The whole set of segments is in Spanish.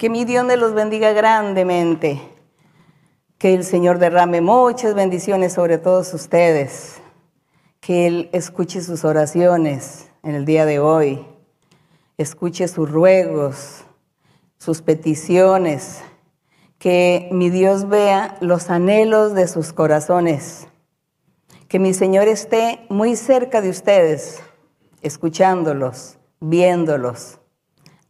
Que mi Dios me los bendiga grandemente. Que el Señor derrame muchas bendiciones sobre todos ustedes. Que Él escuche sus oraciones en el día de hoy. Escuche sus ruegos, sus peticiones. Que mi Dios vea los anhelos de sus corazones. Que mi Señor esté muy cerca de ustedes, escuchándolos, viéndolos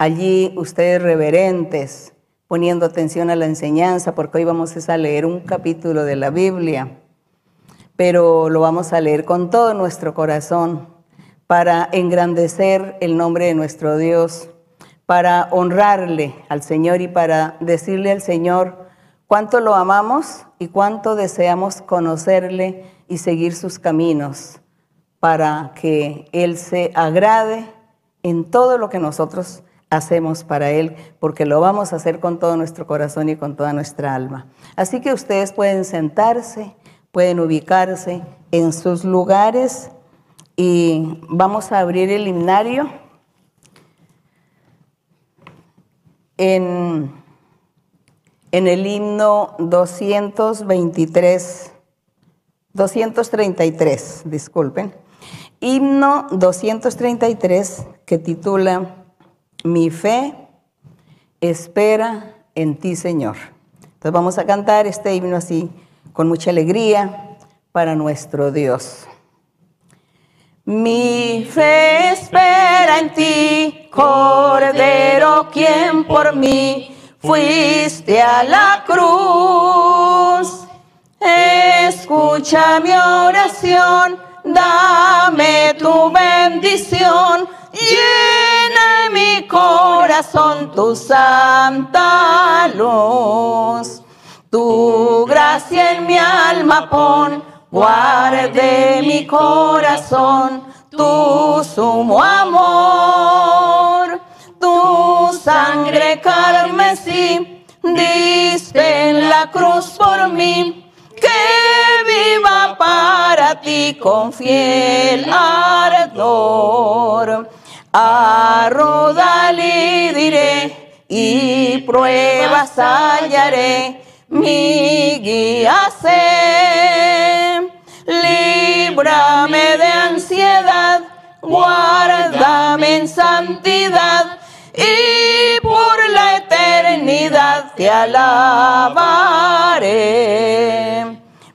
allí ustedes reverentes, poniendo atención a la enseñanza, porque hoy vamos a leer un capítulo de la Biblia, pero lo vamos a leer con todo nuestro corazón para engrandecer el nombre de nuestro Dios, para honrarle al Señor y para decirle al Señor cuánto lo amamos y cuánto deseamos conocerle y seguir sus caminos, para que Él se agrade en todo lo que nosotros hacemos para Él, porque lo vamos a hacer con todo nuestro corazón y con toda nuestra alma. Así que ustedes pueden sentarse, pueden ubicarse en sus lugares y vamos a abrir el himnario en, en el himno 223, 233, disculpen, himno 233 que titula mi fe espera en ti, Señor. Entonces vamos a cantar este himno así, con mucha alegría, para nuestro Dios. Mi fe espera en ti, Cordero, quien por mí fuiste a la cruz. Escucha mi oración, dame tu bendición llena mi corazón tu santa luz. Tu gracia en mi alma pon, guarde mi corazón, tu sumo amor. Tu sangre carmesí, diste en la cruz por mí que viva para ti con fiel ardor. A Rodalí diré y pruebas hallaré, mi guía sé. Líbrame de ansiedad, guárdame en santidad y por la eternidad te alabaré.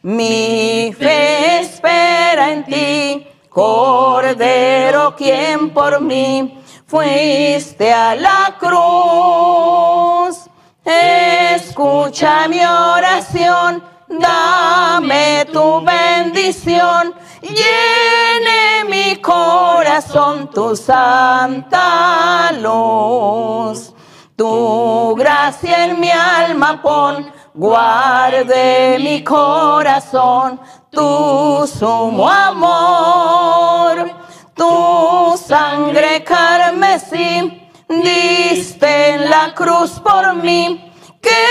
Mi fe espera en ti Cordero, quien por mí fuiste a la cruz. Escucha mi oración, dame tu bendición, llene mi corazón tu santa luz. Tu gracia en mi alma pon, guarde mi corazón tu sumo amor, tu sangre carmesí, diste en la cruz por mí, que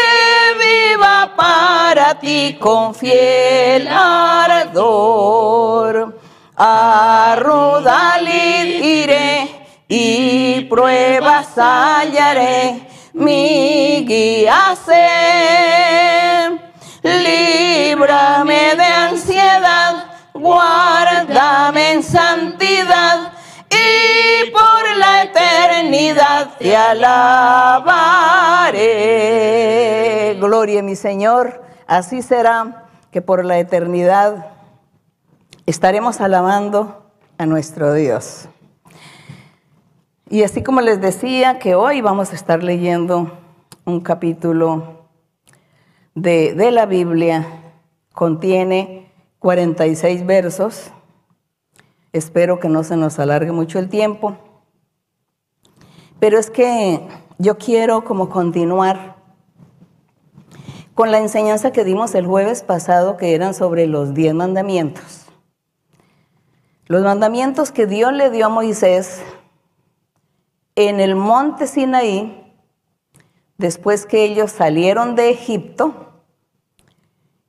viva para ti con fiel ardor. A Rudalid iré y pruebas hallaré, mi guía sé líbrame de ansiedad, guárdame en santidad y por la eternidad te alabaré. Gloria a mi Señor, así será que por la eternidad estaremos alabando a nuestro Dios. Y así como les decía que hoy vamos a estar leyendo un capítulo de, la Biblia contiene 46 versos. Espero que no se nos alargue mucho el tiempo. Pero es que yo quiero como continuar con la enseñanza que dimos el jueves pasado, que eran sobre los diez mandamientos. Los mandamientos que Dios le dio a Moisés en el monte Sinaí después que ellos salieron de Egipto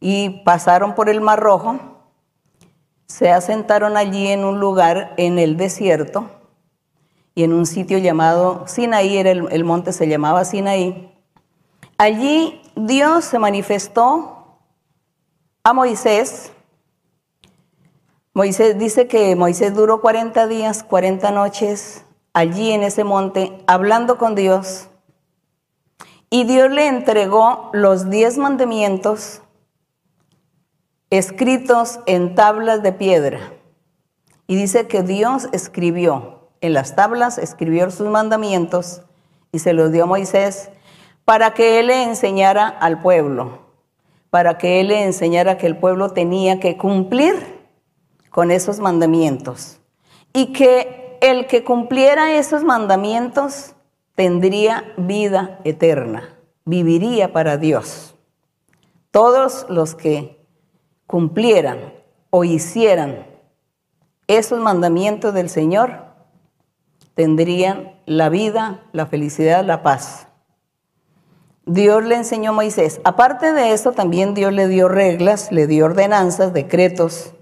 y pasaron por el Mar Rojo, se asentaron allí en un lugar en el desierto y en un sitio llamado Sinaí, era el, monte se llamaba Sinaí, Allí Dios se manifestó a Moisés. Moisés dice que Moisés duró 40 días, 40 noches allí en ese monte hablando con Dios. Y Dios le entregó los diez mandamientos escritos en tablas de piedra. Y dice que Dios escribió en las tablas, escribió sus mandamientos y se los dio a Moisés para que él le enseñara al pueblo, para que él le enseñara que el pueblo tenía que cumplir con esos mandamientos y que el que cumpliera esos mandamientos tendría vida eterna, viviría para Dios. Todos los que cumplieran o hicieran esos mandamientos del Señor tendrían la vida, la felicidad, la paz. Dios le enseñó a Moisés. Aparte de eso, también Dios le dio reglas, le dio ordenanzas, decretos,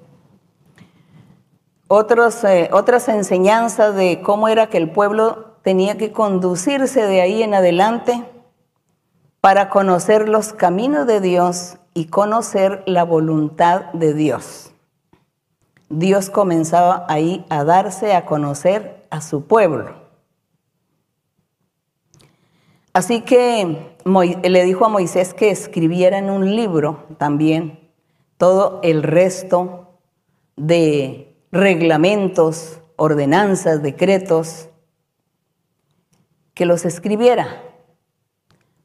eh, otras enseñanzas de cómo era que el pueblo tenía que conducirse de ahí en adelante para conocer los caminos de Dios y conocer la voluntad de Dios. Dios comenzaba ahí a darse a conocer a su pueblo. Así que le dijo a Moisés que escribiera en un libro también todo el resto de reglamentos, ordenanzas, decretos, que los escribiera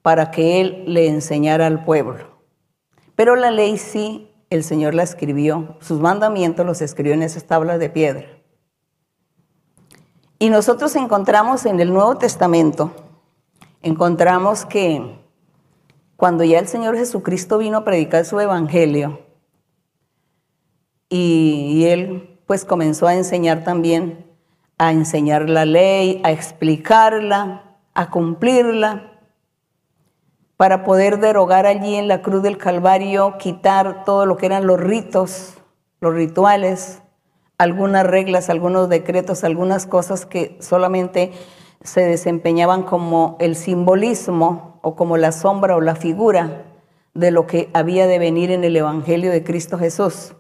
para que él le enseñara al pueblo. Pero la ley sí, el Señor la escribió, sus mandamientos los escribió en esas tablas de piedra. Y nosotros encontramos en el Nuevo Testamento, encontramos que cuando ya el Señor Jesucristo vino a predicar su evangelio y, él pues comenzó a enseñar también, a enseñar la ley, a explicarla, a cumplirla, para poder derogar allí en la cruz del Calvario, quitar todo lo que eran los ritos, los rituales, algunas reglas, algunos decretos, algunas cosas que solamente se desempeñaban como el simbolismo o como la sombra o la figura de lo que había de venir en el Evangelio de Cristo Jesús.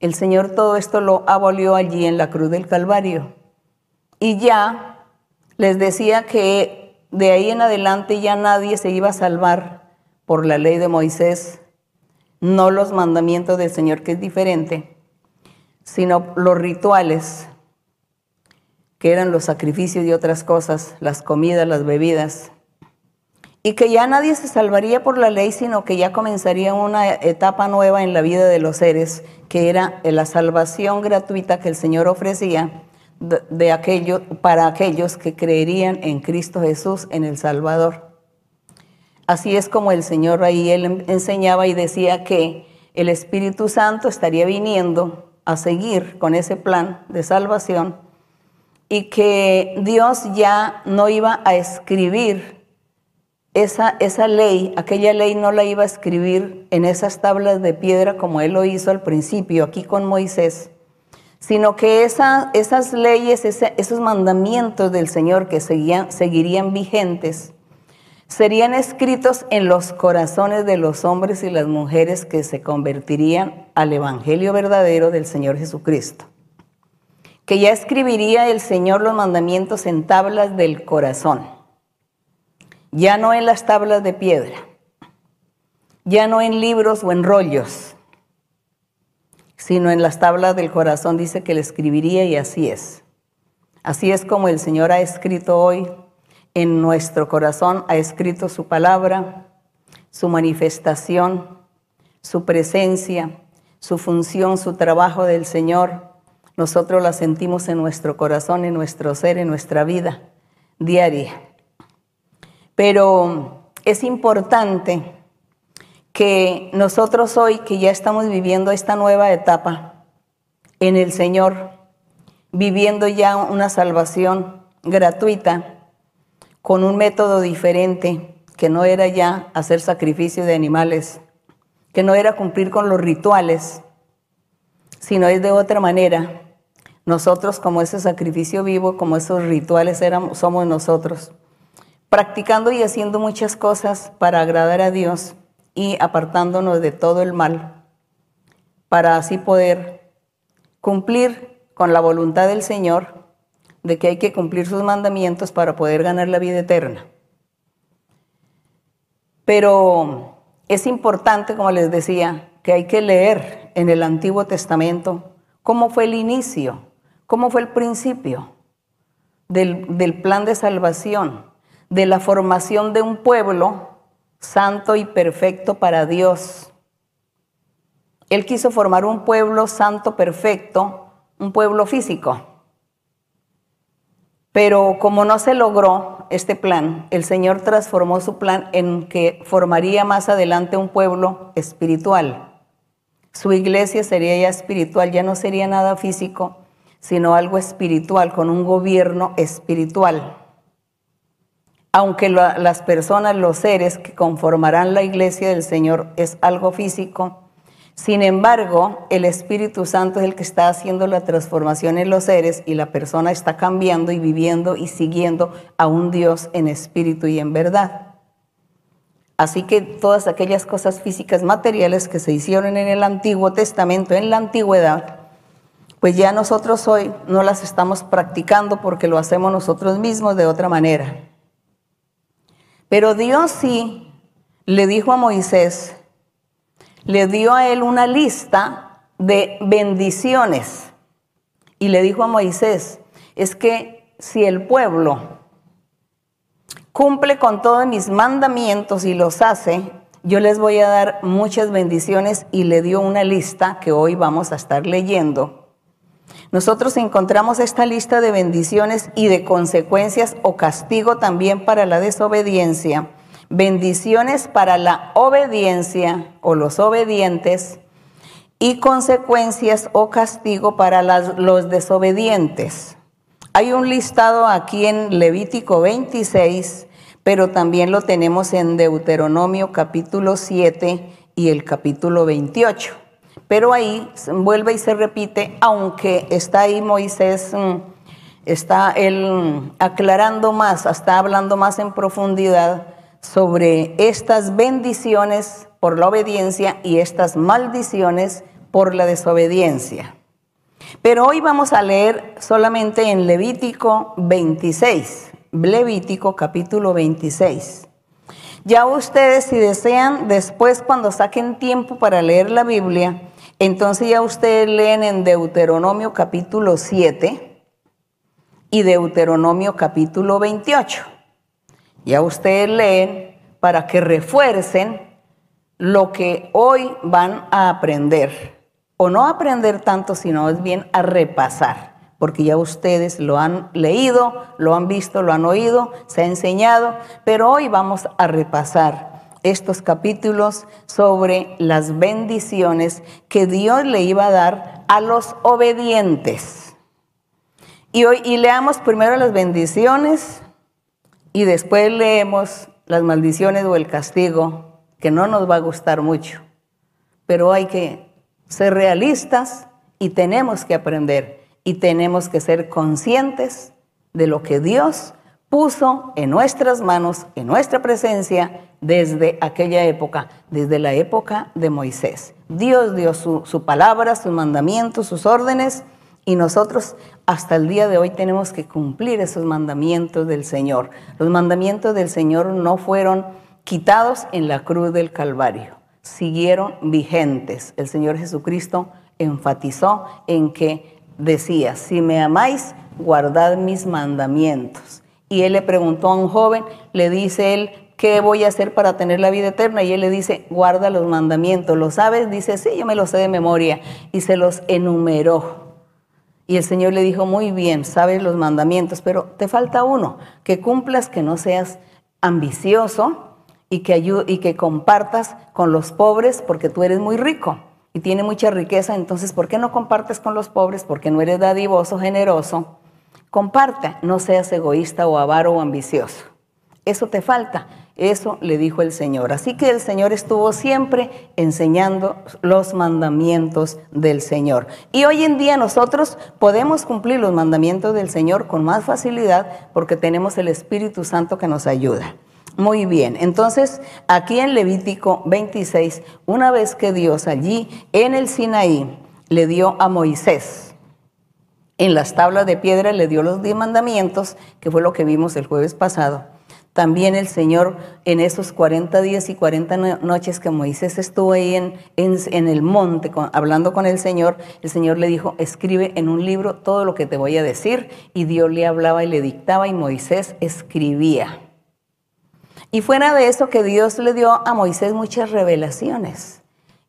El Señor todo esto lo abolió allí en la cruz del Calvario. Y ya les decía que de ahí en adelante ya nadie se iba a salvar por la ley de Moisés, no los mandamientos del Señor, que es diferente, sino los rituales que eran los sacrificios y otras cosas, las comidas, las bebidas, y que ya nadie se salvaría por la ley, sino que ya comenzaría una etapa nueva en la vida de los seres, que era la salvación gratuita que el Señor ofrecía de, aquello, para aquellos que creerían en Cristo Jesús, en el Salvador. Así es como el Señor ahí él enseñaba y decía que el Espíritu Santo estaría viniendo a seguir con ese plan de salvación y que Dios ya no iba a escribir esa, esa ley, aquella ley no la iba a escribir en esas tablas de piedra como él lo hizo al principio aquí con Moisés, sino que esas leyes, esos mandamientos del Señor que seguían, seguirían vigentes, serían escritos en los corazones de los hombres y las mujeres que se convertirían al Evangelio verdadero del Señor Jesucristo que ya escribiría el Señor los mandamientos en tablas del corazón, ya no en las tablas de piedra, ya no en libros o en rollos, sino en las tablas del corazón dice que le escribiría y así es. Así es como el Señor ha escrito hoy en nuestro corazón, ha escrito su palabra, su manifestación, su presencia, su función, su trabajo del Señor nosotros la sentimos en nuestro corazón, en nuestro ser, en nuestra vida diaria. Pero es importante que nosotros hoy, que ya estamos viviendo esta nueva etapa en el Señor, viviendo ya una salvación gratuita, con un método diferente, que no era ya hacer sacrificio de animales, que no era cumplir con los rituales, sino es de otra manera. Nosotros como ese sacrificio vivo, como esos rituales éramos, somos nosotros, practicando y haciendo muchas cosas para agradar a Dios y apartándonos de todo el mal, para así poder cumplir con la voluntad del Señor de que hay que cumplir sus mandamientos para poder ganar la vida eterna. Pero es importante, como les decía, que hay que leer en el Antiguo Testamento cómo fue el inicio, cómo fue el principio del, del plan de salvación, de la formación de un pueblo santo y perfecto para Dios. Él quiso formar un pueblo santo, perfecto, un pueblo físico. Pero como no se logró este plan, el Señor transformó su plan en que formaría más adelante un pueblo espiritual. Su iglesia sería ya espiritual, ya no sería nada físico, sino algo espiritual, con un gobierno espiritual aunque las personas, los seres que conformarán la iglesia del Señor es algo físico, sin embargo, el Espíritu Santo es el que está haciendo la transformación en los seres y la persona está cambiando y viviendo y siguiendo a un Dios en espíritu y en verdad. Así que todas aquellas cosas físicas materiales que se hicieron en el Antiguo Testamento, en la antigüedad, pues ya nosotros hoy no las estamos practicando porque lo hacemos nosotros mismos de otra manera. Pero Dios sí le dijo a Moisés, le dio a él una lista de bendiciones. Y le dijo a Moisés, es que si el pueblo cumple con todos mis mandamientos y los hace, yo les voy a dar muchas bendiciones y le dio una lista que hoy vamos a estar leyendo nosotros encontramos esta lista de bendiciones y de consecuencias o castigo también para la desobediencia. Bendiciones para la obediencia o los obedientes y consecuencias o castigo para los desobedientes. Hay un listado aquí en Levítico 26, pero también lo tenemos en Deuteronomio capítulo 7 y el capítulo 28. Pero ahí vuelve y se repite, aunque está ahí Moisés, mm, está él mm, aclarando más, está hablando más en profundidad sobre estas bendiciones por la obediencia y estas maldiciones por la desobediencia. Pero hoy vamos a leer solamente en Levítico 26, Levítico capítulo 26. Ya ustedes si desean, después cuando saquen tiempo para leer la Biblia, entonces ya ustedes leen en Deuteronomio capítulo 7 y Deuteronomio capítulo 28. Ya ustedes leen para que refuercen lo que hoy van a aprender. O no aprender tanto, sino es bien a repasar, porque ya ustedes lo han leído, lo han visto, lo han oído, se ha enseñado, pero hoy vamos a repasar estos capítulos sobre las bendiciones que Dios le iba a dar a los obedientes. Y hoy y leamos primero las bendiciones y después leemos las maldiciones o el castigo, que no nos va a gustar mucho. Pero hay que ser realistas y tenemos que aprender y tenemos que ser conscientes de lo que Dios puso en nuestras manos, en nuestra presencia, desde aquella época, desde la época de Moisés. Dios dio su, palabra, sus mandamientos, sus órdenes, y nosotros hasta el día de hoy tenemos que cumplir esos mandamientos del Señor. Los mandamientos del Señor no fueron quitados en la cruz del Calvario, siguieron vigentes. El Señor Jesucristo enfatizó en que decía, si me amáis, guardad mis mandamientos. Y él le preguntó a un joven, le dice él, ¿qué voy a hacer para tener la vida eterna? Y él le dice, guarda los mandamientos. ¿Lo sabes? Dice, sí, yo me los sé de memoria. Y se los enumeró. Y el Señor le dijo, muy bien, sabes los mandamientos, pero te falta uno, que cumplas, que no seas ambicioso y que, y que compartas con los pobres porque tú eres muy rico y tiene mucha riqueza. Entonces, ¿por qué no compartes con los pobres? Porque no eres dadivoso, generoso Comparta, no seas egoísta o avaro o ambicioso. Eso te falta. Eso le dijo el Señor. Así que el Señor estuvo siempre enseñando los mandamientos del Señor. Y hoy en día nosotros podemos cumplir los mandamientos del Señor con más facilidad porque tenemos el Espíritu Santo que nos ayuda. Muy bien, entonces aquí en Levítico 26, una vez que Dios allí en el Sinaí le dio a Moisés, en las tablas de piedra le dio los diez mandamientos, que fue lo que vimos el jueves pasado. También el Señor en esos 40 días y 40 noches que Moisés estuvo ahí en, en, el monte hablando con el Señor, el Señor le dijo, escribe en un libro todo lo que te voy a decir. Y Dios le hablaba y le dictaba y Moisés escribía. Y fuera de eso que Dios le dio a Moisés muchas revelaciones.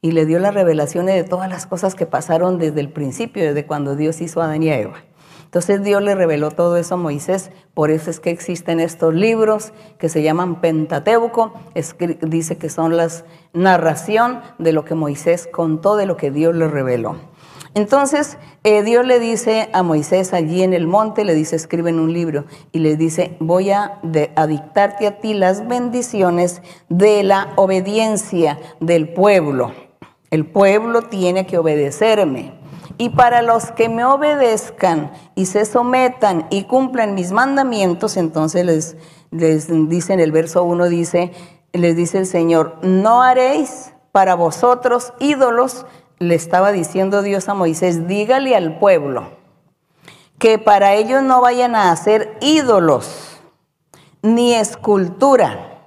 Y le dio las revelaciones de todas las cosas que pasaron desde el principio, desde cuando Dios hizo a Adán y a Eva. Entonces Dios le reveló todo eso a Moisés, por eso es que existen estos libros que se llaman Pentateuco, dice que son la narración de lo que Moisés contó, de lo que Dios le reveló. Entonces eh, Dios le dice a Moisés allí en el monte, le dice, escribe en un libro, y le dice, voy a, a dictarte a ti las bendiciones de la obediencia del pueblo. El pueblo tiene que obedecerme. Y para los que me obedezcan y se sometan y cumplan mis mandamientos, entonces les, les dice en el verso 1, dice, les dice el Señor, no haréis para vosotros ídolos, le estaba diciendo Dios a Moisés, dígale al pueblo que para ellos no vayan a hacer ídolos, ni escultura,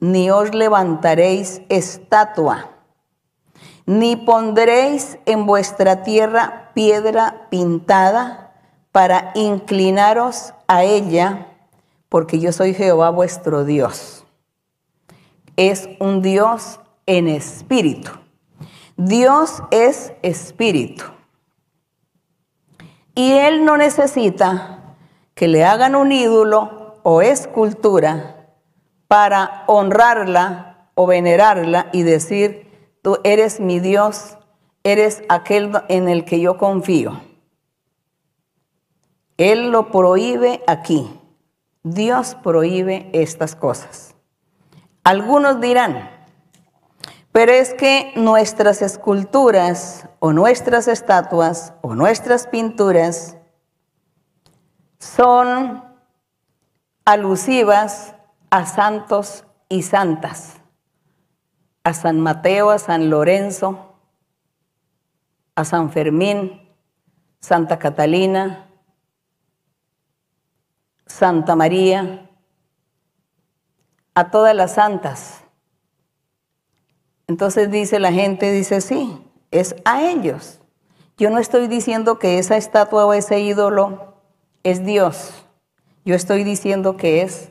ni os levantaréis estatua ni pondréis en vuestra tierra piedra pintada para inclinaros a ella, porque yo soy Jehová vuestro Dios. Es un Dios en espíritu. Dios es espíritu. Y Él no necesita que le hagan un ídolo o escultura para honrarla o venerarla y decir, Tú eres mi Dios, eres aquel en el que yo confío. Él lo prohíbe aquí. Dios prohíbe estas cosas. Algunos dirán, pero es que nuestras esculturas o nuestras estatuas o nuestras pinturas son alusivas a santos y santas a San Mateo, a San Lorenzo, a San Fermín, Santa Catalina, Santa María, a todas las santas. Entonces dice la gente, dice, sí, es a ellos. Yo no estoy diciendo que esa estatua o ese ídolo es Dios. Yo estoy diciendo que es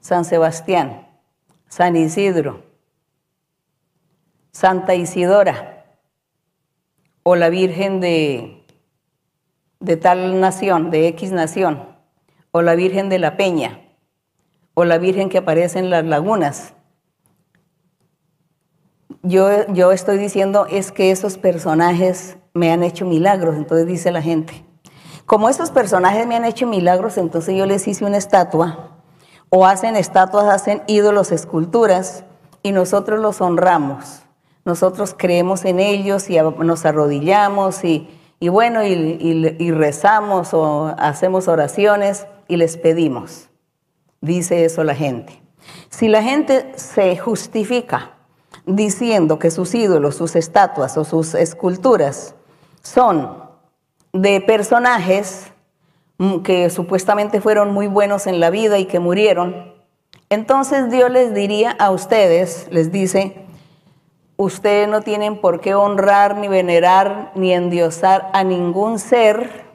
San Sebastián, San Isidro, Santa Isidora o la Virgen de, de tal nación, de X nación, o la Virgen de la Peña, o la Virgen que aparece en las lagunas. Yo, yo estoy diciendo es que esos personajes me han hecho milagros, entonces dice la gente. Como esos personajes me han hecho milagros, entonces yo les hice una estatua, o hacen estatuas, hacen ídolos, esculturas, y nosotros los honramos nosotros creemos en ellos y nos arrodillamos y, bueno, y, rezamos o hacemos oraciones y les pedimos. Dice eso la gente. Si la gente se justifica diciendo que sus ídolos, sus estatuas o sus esculturas son de personajes que supuestamente fueron muy buenos en la vida y que murieron, entonces Dios les diría a ustedes, les dice, ustedes no tienen por qué honrar, ni venerar, ni endiosar a ningún ser,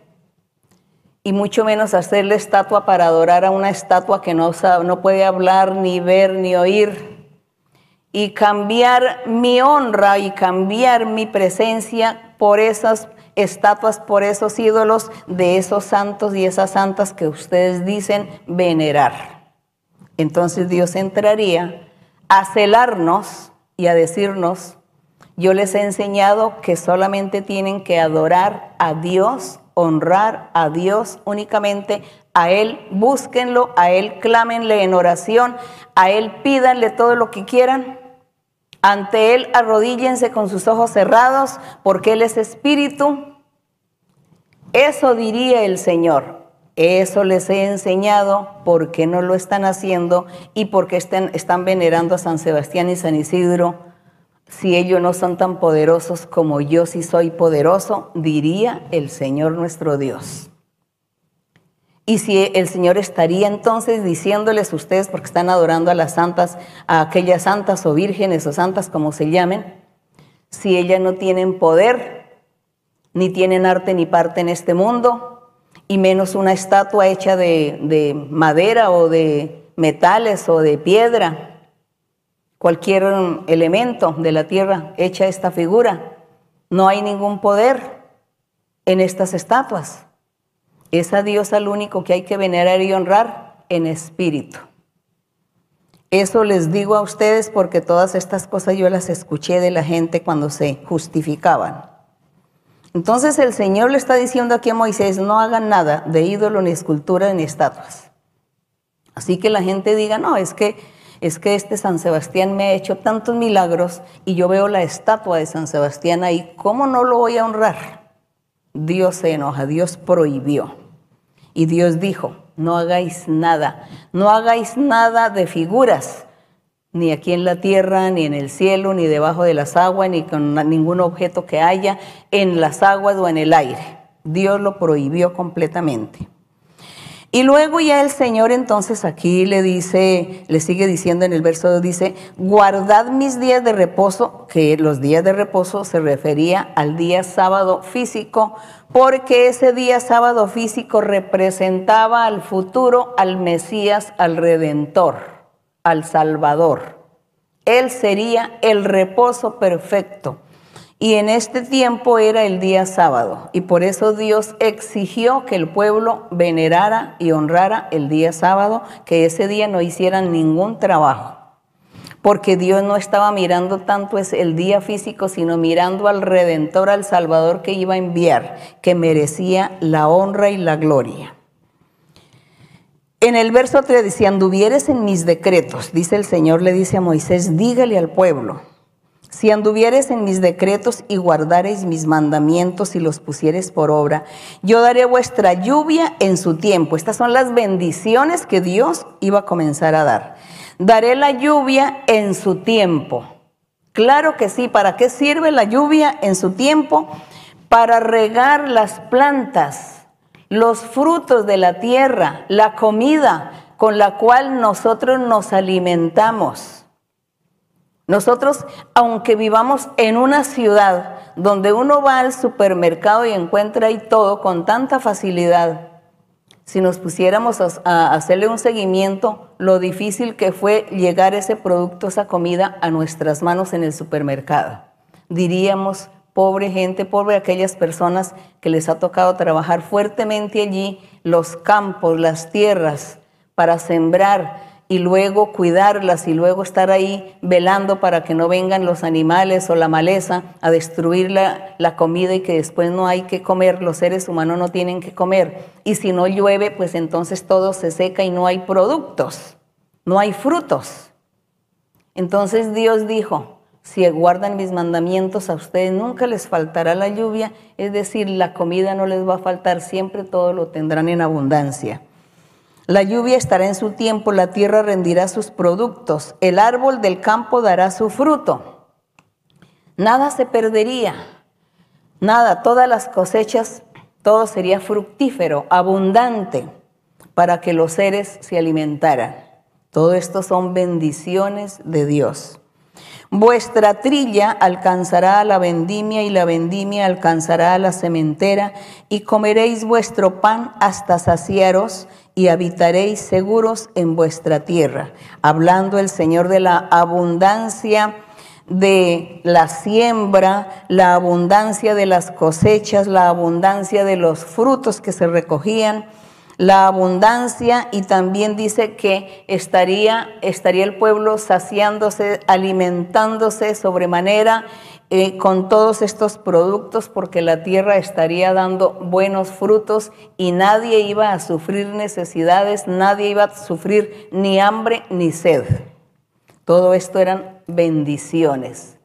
y mucho menos hacerle estatua para adorar a una estatua que no, no puede hablar, ni ver, ni oír. Y cambiar mi honra y cambiar mi presencia por esas estatuas, por esos ídolos de esos santos y esas santas que ustedes dicen venerar. Entonces Dios entraría a celarnos y a decirnos, yo les he enseñado que solamente tienen que adorar a Dios honrar a Dios únicamente. A Él búsquenlo, a Él clámenle en oración, a Él pídanle todo lo que quieran. Ante Él arrodíllense con sus ojos cerrados, porque Él es espíritu. Eso diría el Señor. Eso les he enseñado, porque no lo están haciendo y porque están, están venerando a San Sebastián y San Isidro si ellos no son tan poderosos como yo sí soy poderoso, diría el Señor nuestro Dios. Y si el Señor estaría entonces diciéndoles ustedes, porque están adorando a las santas, a aquellas santas o vírgenes o santas como se llamen, si ellas no tienen poder, ni tienen arte ni parte en este mundo, y menos una estatua hecha de, de madera o de metales o de piedra, cualquier elemento de la tierra hecha esta figura. No hay ningún poder en estas estatuas. Es a Dios al único que hay que venerar y honrar en espíritu. Eso les digo a ustedes porque todas estas cosas yo las escuché de la gente cuando se justificaban. Entonces el Señor le está diciendo aquí a Moisés, no hagan nada de ídolo, ni escultura, ni estatuas. Así que la gente diga, no, es que es que este San Sebastián me ha hecho tantos milagros y yo veo la estatua de San Sebastián ahí, ¿cómo no lo voy a honrar? Dios se enoja, Dios prohibió. Y Dios dijo, no hagáis nada, no hagáis nada de figuras, ni aquí en la tierra, ni en el cielo, ni debajo de las aguas, ni con ningún objeto que haya en las aguas o en el aire. Dios lo prohibió completamente. Y luego ya el Señor entonces aquí le dice, le sigue diciendo en el verso 2, dice, guardad mis días de reposo, que los días de reposo se refería al día sábado físico, porque ese día sábado físico representaba al futuro, al Mesías, al Redentor, al Salvador. Él sería el reposo perfecto. Y en este tiempo era el día sábado, y por eso Dios exigió que el pueblo venerara y honrara el día sábado, que ese día no hicieran ningún trabajo, porque Dios no estaba mirando tanto el día físico, sino mirando al Redentor, al Salvador que iba a enviar, que merecía la honra y la gloria. En el verso 3 si anduvieres en mis decretos, dice el Señor, le dice a Moisés, dígale al pueblo, si anduvieres en mis decretos y guardareis mis mandamientos y los pusieres por obra, yo daré vuestra lluvia en su tiempo. Estas son las bendiciones que Dios iba a comenzar a dar. Daré la lluvia en su tiempo. Claro que sí, ¿para qué sirve la lluvia en su tiempo? Para regar las plantas, los frutos de la tierra, la comida con la cual nosotros nos alimentamos. Nosotros, aunque vivamos en una ciudad donde uno va al supermercado y encuentra ahí todo con tanta facilidad, si nos pusiéramos a, hacerle un seguimiento, lo difícil que fue llegar ese producto, esa comida a nuestras manos en el supermercado. Diríamos, pobre gente, pobre aquellas personas que les ha tocado trabajar fuertemente allí, los campos, las tierras, para sembrar y luego cuidarlas y luego estar ahí velando para que no vengan los animales o la maleza a destruir la, la, comida y que después no hay que comer, los seres humanos no tienen que comer. Y si no llueve, pues entonces todo se seca y no hay productos, no hay frutos. Entonces Dios dijo, si guardan mis mandamientos a ustedes nunca les faltará la lluvia, es decir, la comida no les va a faltar, siempre todo lo tendrán en abundancia. La lluvia estará en su tiempo, la tierra rendirá sus productos, el árbol del campo dará su fruto. Nada se perdería, nada, todas las cosechas, todo sería fructífero, abundante, para que los seres se alimentaran. Todo esto son bendiciones de Dios. Vuestra trilla alcanzará a la vendimia y la vendimia alcanzará a la cementera y comeréis vuestro pan hasta saciaros y habitaréis seguros en vuestra tierra. Hablando el Señor de la abundancia de la siembra, la abundancia de las cosechas, la abundancia de los frutos que se recogían, la abundancia y también dice que estaría, estaría el pueblo saciándose, alimentándose sobremanera eh, con todos estos productos porque la tierra estaría dando buenos frutos y nadie iba a sufrir necesidades, nadie iba a sufrir ni hambre ni sed. Todo esto eran bendiciones.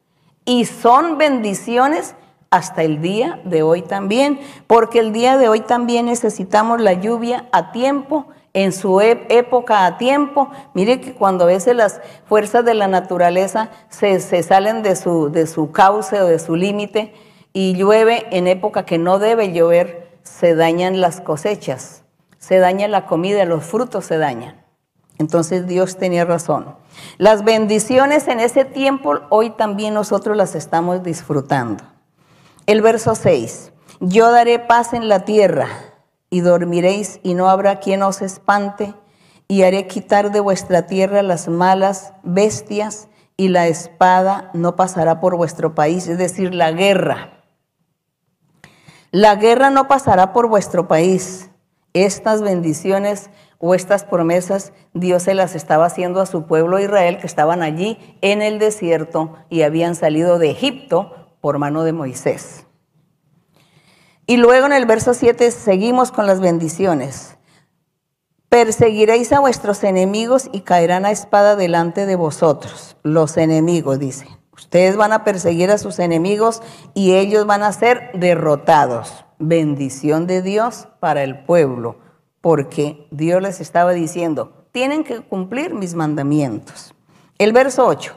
Y son bendiciones hasta el día de hoy también, porque el día de hoy también necesitamos la lluvia a tiempo, en su época a tiempo. Mire que cuando a veces las fuerzas de la naturaleza se, salen de su, de su cauce o de su límite y llueve en época que no debe llover, se dañan las cosechas, se daña la comida, los frutos se dañan. Entonces Dios tenía razón. Las bendiciones en ese tiempo hoy también nosotros las estamos disfrutando. El verso 6, yo daré paz en la tierra y dormiréis y no habrá quien os espante y haré quitar de vuestra tierra las malas bestias y la espada no pasará por vuestro país, es decir, la guerra. La guerra no pasará por vuestro país. Estas bendiciones o estas promesas Dios se las estaba haciendo a su pueblo Israel que estaban allí en el desierto y habían salido de Egipto por mano de Moisés. Y luego en el verso 7 seguimos con las bendiciones. Perseguiréis a vuestros enemigos y caerán a espada delante de vosotros. Los enemigos, dice. Ustedes van a perseguir a sus enemigos y ellos van a ser derrotados. Bendición de Dios para el pueblo, porque Dios les estaba diciendo, tienen que cumplir mis mandamientos. El verso 8.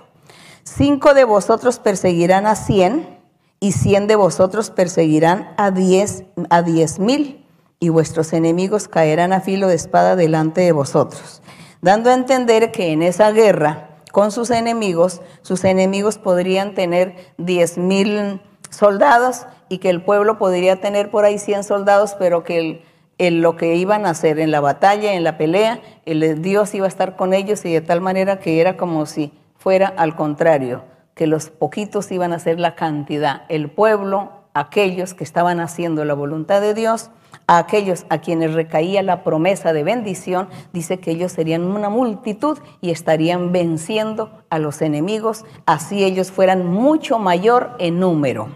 Cinco de vosotros perseguirán a cien y cien de vosotros perseguirán a diez, a diez mil, y vuestros enemigos caerán a filo de espada delante de vosotros. Dando a entender que en esa guerra con sus enemigos, sus enemigos podrían tener diez mil soldados y que el pueblo podría tener por ahí cien soldados, pero que el, lo que iban a hacer en la batalla, en la pelea, el Dios iba a estar con ellos y de tal manera que era como si fuera al contrario que los poquitos iban a ser la cantidad, el pueblo, aquellos que estaban haciendo la voluntad de Dios, a aquellos a quienes recaía la promesa de bendición, dice que ellos serían una multitud y estarían venciendo a los enemigos, así ellos fueran mucho mayor en número.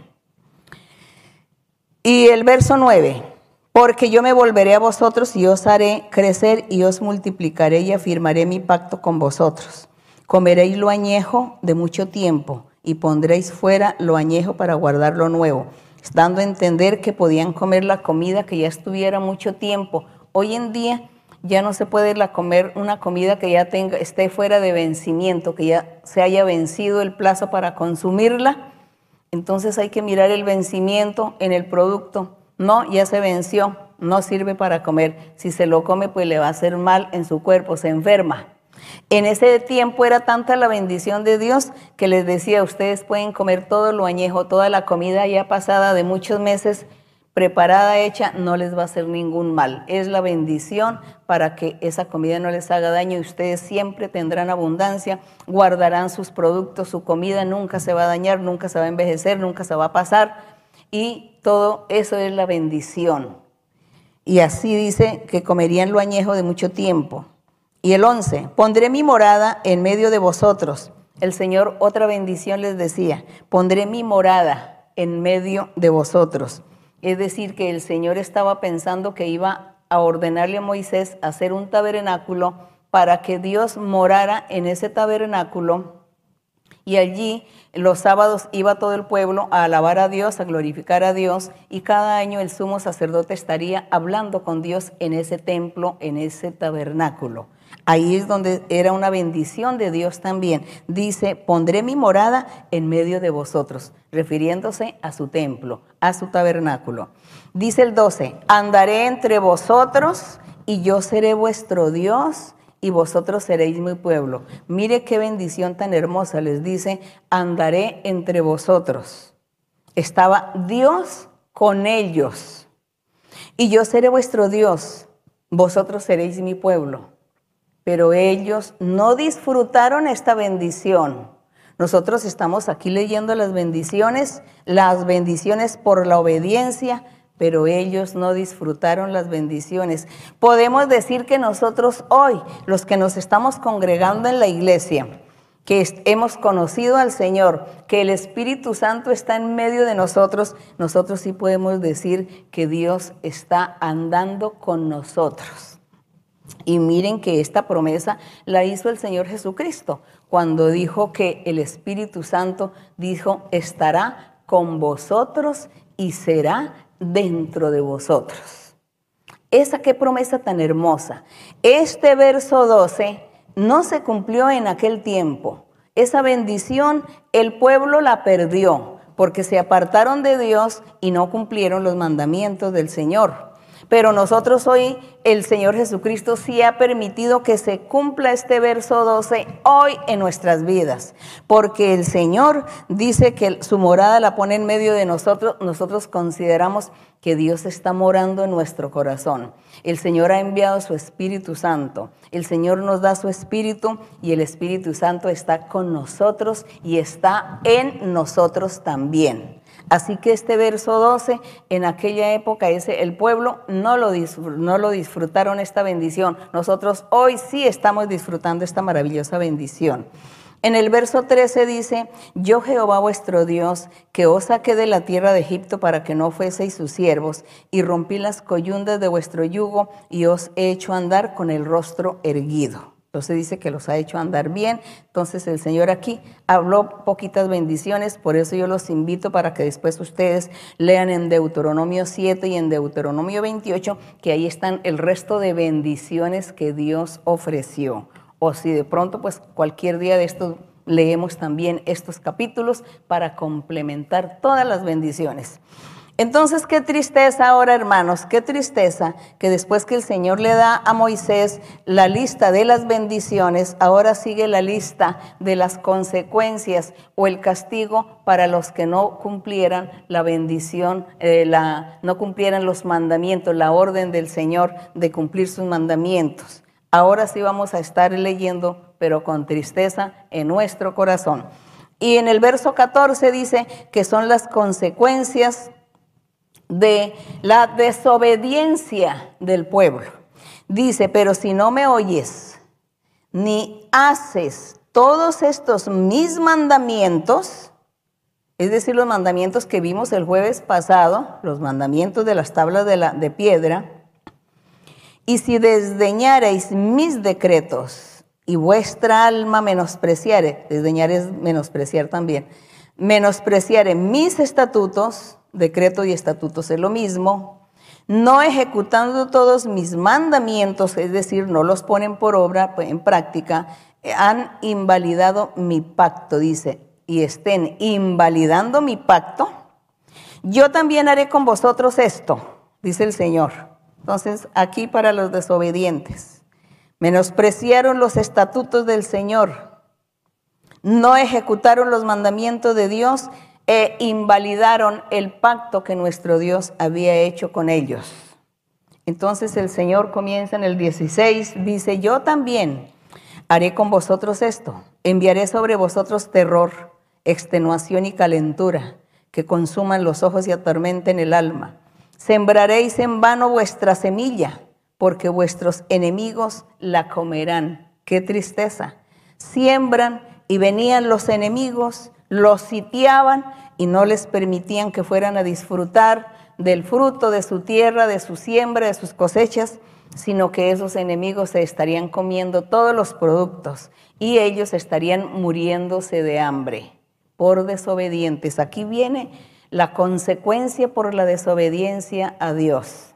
Y el verso 9, porque yo me volveré a vosotros y os haré crecer y os multiplicaré y afirmaré mi pacto con vosotros Comeréis lo añejo de mucho tiempo y pondréis fuera lo añejo para guardar lo nuevo, dando a entender que podían comer la comida que ya estuviera mucho tiempo. Hoy en día ya no se puede la comer una comida que ya tenga, esté fuera de vencimiento, que ya se haya vencido el plazo para consumirla. Entonces hay que mirar el vencimiento en el producto. No, ya se venció, no sirve para comer. Si se lo come, pues le va a hacer mal en su cuerpo, se enferma. En ese tiempo era tanta la bendición de Dios que les decía, ustedes pueden comer todo lo añejo, toda la comida ya pasada de muchos meses, preparada, hecha, no les va a hacer ningún mal. Es la bendición para que esa comida no les haga daño y ustedes siempre tendrán abundancia, guardarán sus productos, su comida nunca se va a dañar, nunca se va a envejecer, nunca se va a pasar. Y todo eso es la bendición. Y así dice que comerían lo añejo de mucho tiempo. Y el 11, pondré mi morada en medio de vosotros. El Señor, otra bendición les decía, pondré mi morada en medio de vosotros. Es decir, que el Señor estaba pensando que iba a ordenarle a Moisés hacer un tabernáculo para que Dios morara en ese tabernáculo y allí los sábados iba todo el pueblo a alabar a Dios, a glorificar a Dios, y cada año el sumo sacerdote estaría hablando con Dios en ese templo, en ese tabernáculo. Ahí es donde era una bendición de Dios también. Dice, pondré mi morada en medio de vosotros, refiriéndose a su templo, a su tabernáculo. Dice el 12, andaré entre vosotros y yo seré vuestro Dios y vosotros seréis mi pueblo. Mire qué bendición tan hermosa les dice, andaré entre vosotros. Estaba Dios con ellos. Y yo seré vuestro Dios, vosotros seréis mi pueblo pero ellos no disfrutaron esta bendición. Nosotros estamos aquí leyendo las bendiciones, las bendiciones por la obediencia, pero ellos no disfrutaron las bendiciones. Podemos decir que nosotros hoy, los que nos estamos congregando en la iglesia, que hemos conocido al Señor, que el Espíritu Santo está en medio de nosotros, nosotros sí podemos decir que Dios está andando con nosotros. Y miren que esta promesa la hizo el Señor Jesucristo cuando dijo que el Espíritu Santo dijo, estará con vosotros y será dentro de vosotros. Esa qué promesa tan hermosa. Este verso 12 no se cumplió en aquel tiempo. Esa bendición el pueblo la perdió porque se apartaron de Dios y no cumplieron los mandamientos del Señor. Pero nosotros hoy, el Señor Jesucristo sí ha permitido que se cumpla este verso 12 hoy en nuestras vidas, porque el Señor dice que su morada la pone en medio de nosotros, nosotros consideramos que Dios está morando en nuestro corazón. El Señor ha enviado su Espíritu Santo. El Señor nos da su Espíritu y el Espíritu Santo está con nosotros y está en nosotros también. Así que este verso 12, en aquella época ese, el pueblo no lo, no lo disfrutaron esta bendición. Nosotros hoy sí estamos disfrutando esta maravillosa bendición. En el verso 13 dice, yo Jehová vuestro Dios, que os saqué de la tierra de Egipto para que no fueseis sus siervos, y rompí las coyundas de vuestro yugo, y os he hecho andar con el rostro erguido. Entonces dice que los ha hecho andar bien. Entonces el Señor aquí habló poquitas bendiciones, por eso yo los invito para que después ustedes lean en Deuteronomio 7 y en Deuteronomio 28, que ahí están el resto de bendiciones que Dios ofreció. O si de pronto, pues cualquier día de estos leemos también estos capítulos para complementar todas las bendiciones. Entonces, qué tristeza ahora, hermanos, qué tristeza que después que el Señor le da a Moisés la lista de las bendiciones, ahora sigue la lista de las consecuencias o el castigo para los que no cumplieran la bendición, eh, no cumplieran los mandamientos, la orden del Señor de cumplir sus mandamientos. Ahora sí vamos a estar leyendo, pero con tristeza en nuestro corazón. Y en el verso 14 dice que son las consecuencias de la desobediencia del pueblo. Dice, pero si no me oyes, ni haces todos estos mis mandamientos, es decir, los mandamientos que vimos el jueves pasado, los mandamientos de las tablas de, la, de piedra, y si desdeñareis mis decretos y vuestra alma menospreciare, desdeñar es menospreciar también, menospreciare mis estatutos, decreto y estatutos es lo mismo, no ejecutando todos mis mandamientos, es decir, no los ponen por obra, pues, en práctica, han invalidado mi pacto, dice, y estén invalidando mi pacto, yo también haré con vosotros esto, dice el Señor. Entonces, aquí para los desobedientes, menospreciaron los estatutos del Señor, no ejecutaron los mandamientos de Dios e invalidaron el pacto que nuestro Dios había hecho con ellos. Entonces el Señor comienza en el 16, dice, yo también haré con vosotros esto, enviaré sobre vosotros terror, extenuación y calentura, que consuman los ojos y atormenten el alma. Sembraréis en vano vuestra semilla, porque vuestros enemigos la comerán. Qué tristeza. Siembran y venían los enemigos, los sitiaban y no les permitían que fueran a disfrutar del fruto de su tierra, de su siembra, de sus cosechas, sino que esos enemigos se estarían comiendo todos los productos y ellos estarían muriéndose de hambre por desobedientes. Aquí viene la consecuencia por la desobediencia a Dios.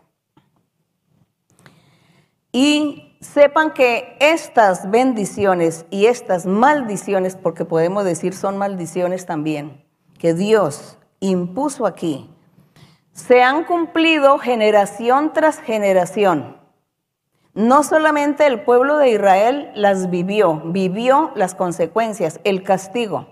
Y sepan que estas bendiciones y estas maldiciones, porque podemos decir son maldiciones también, que Dios impuso aquí, se han cumplido generación tras generación. No solamente el pueblo de Israel las vivió, vivió las consecuencias, el castigo,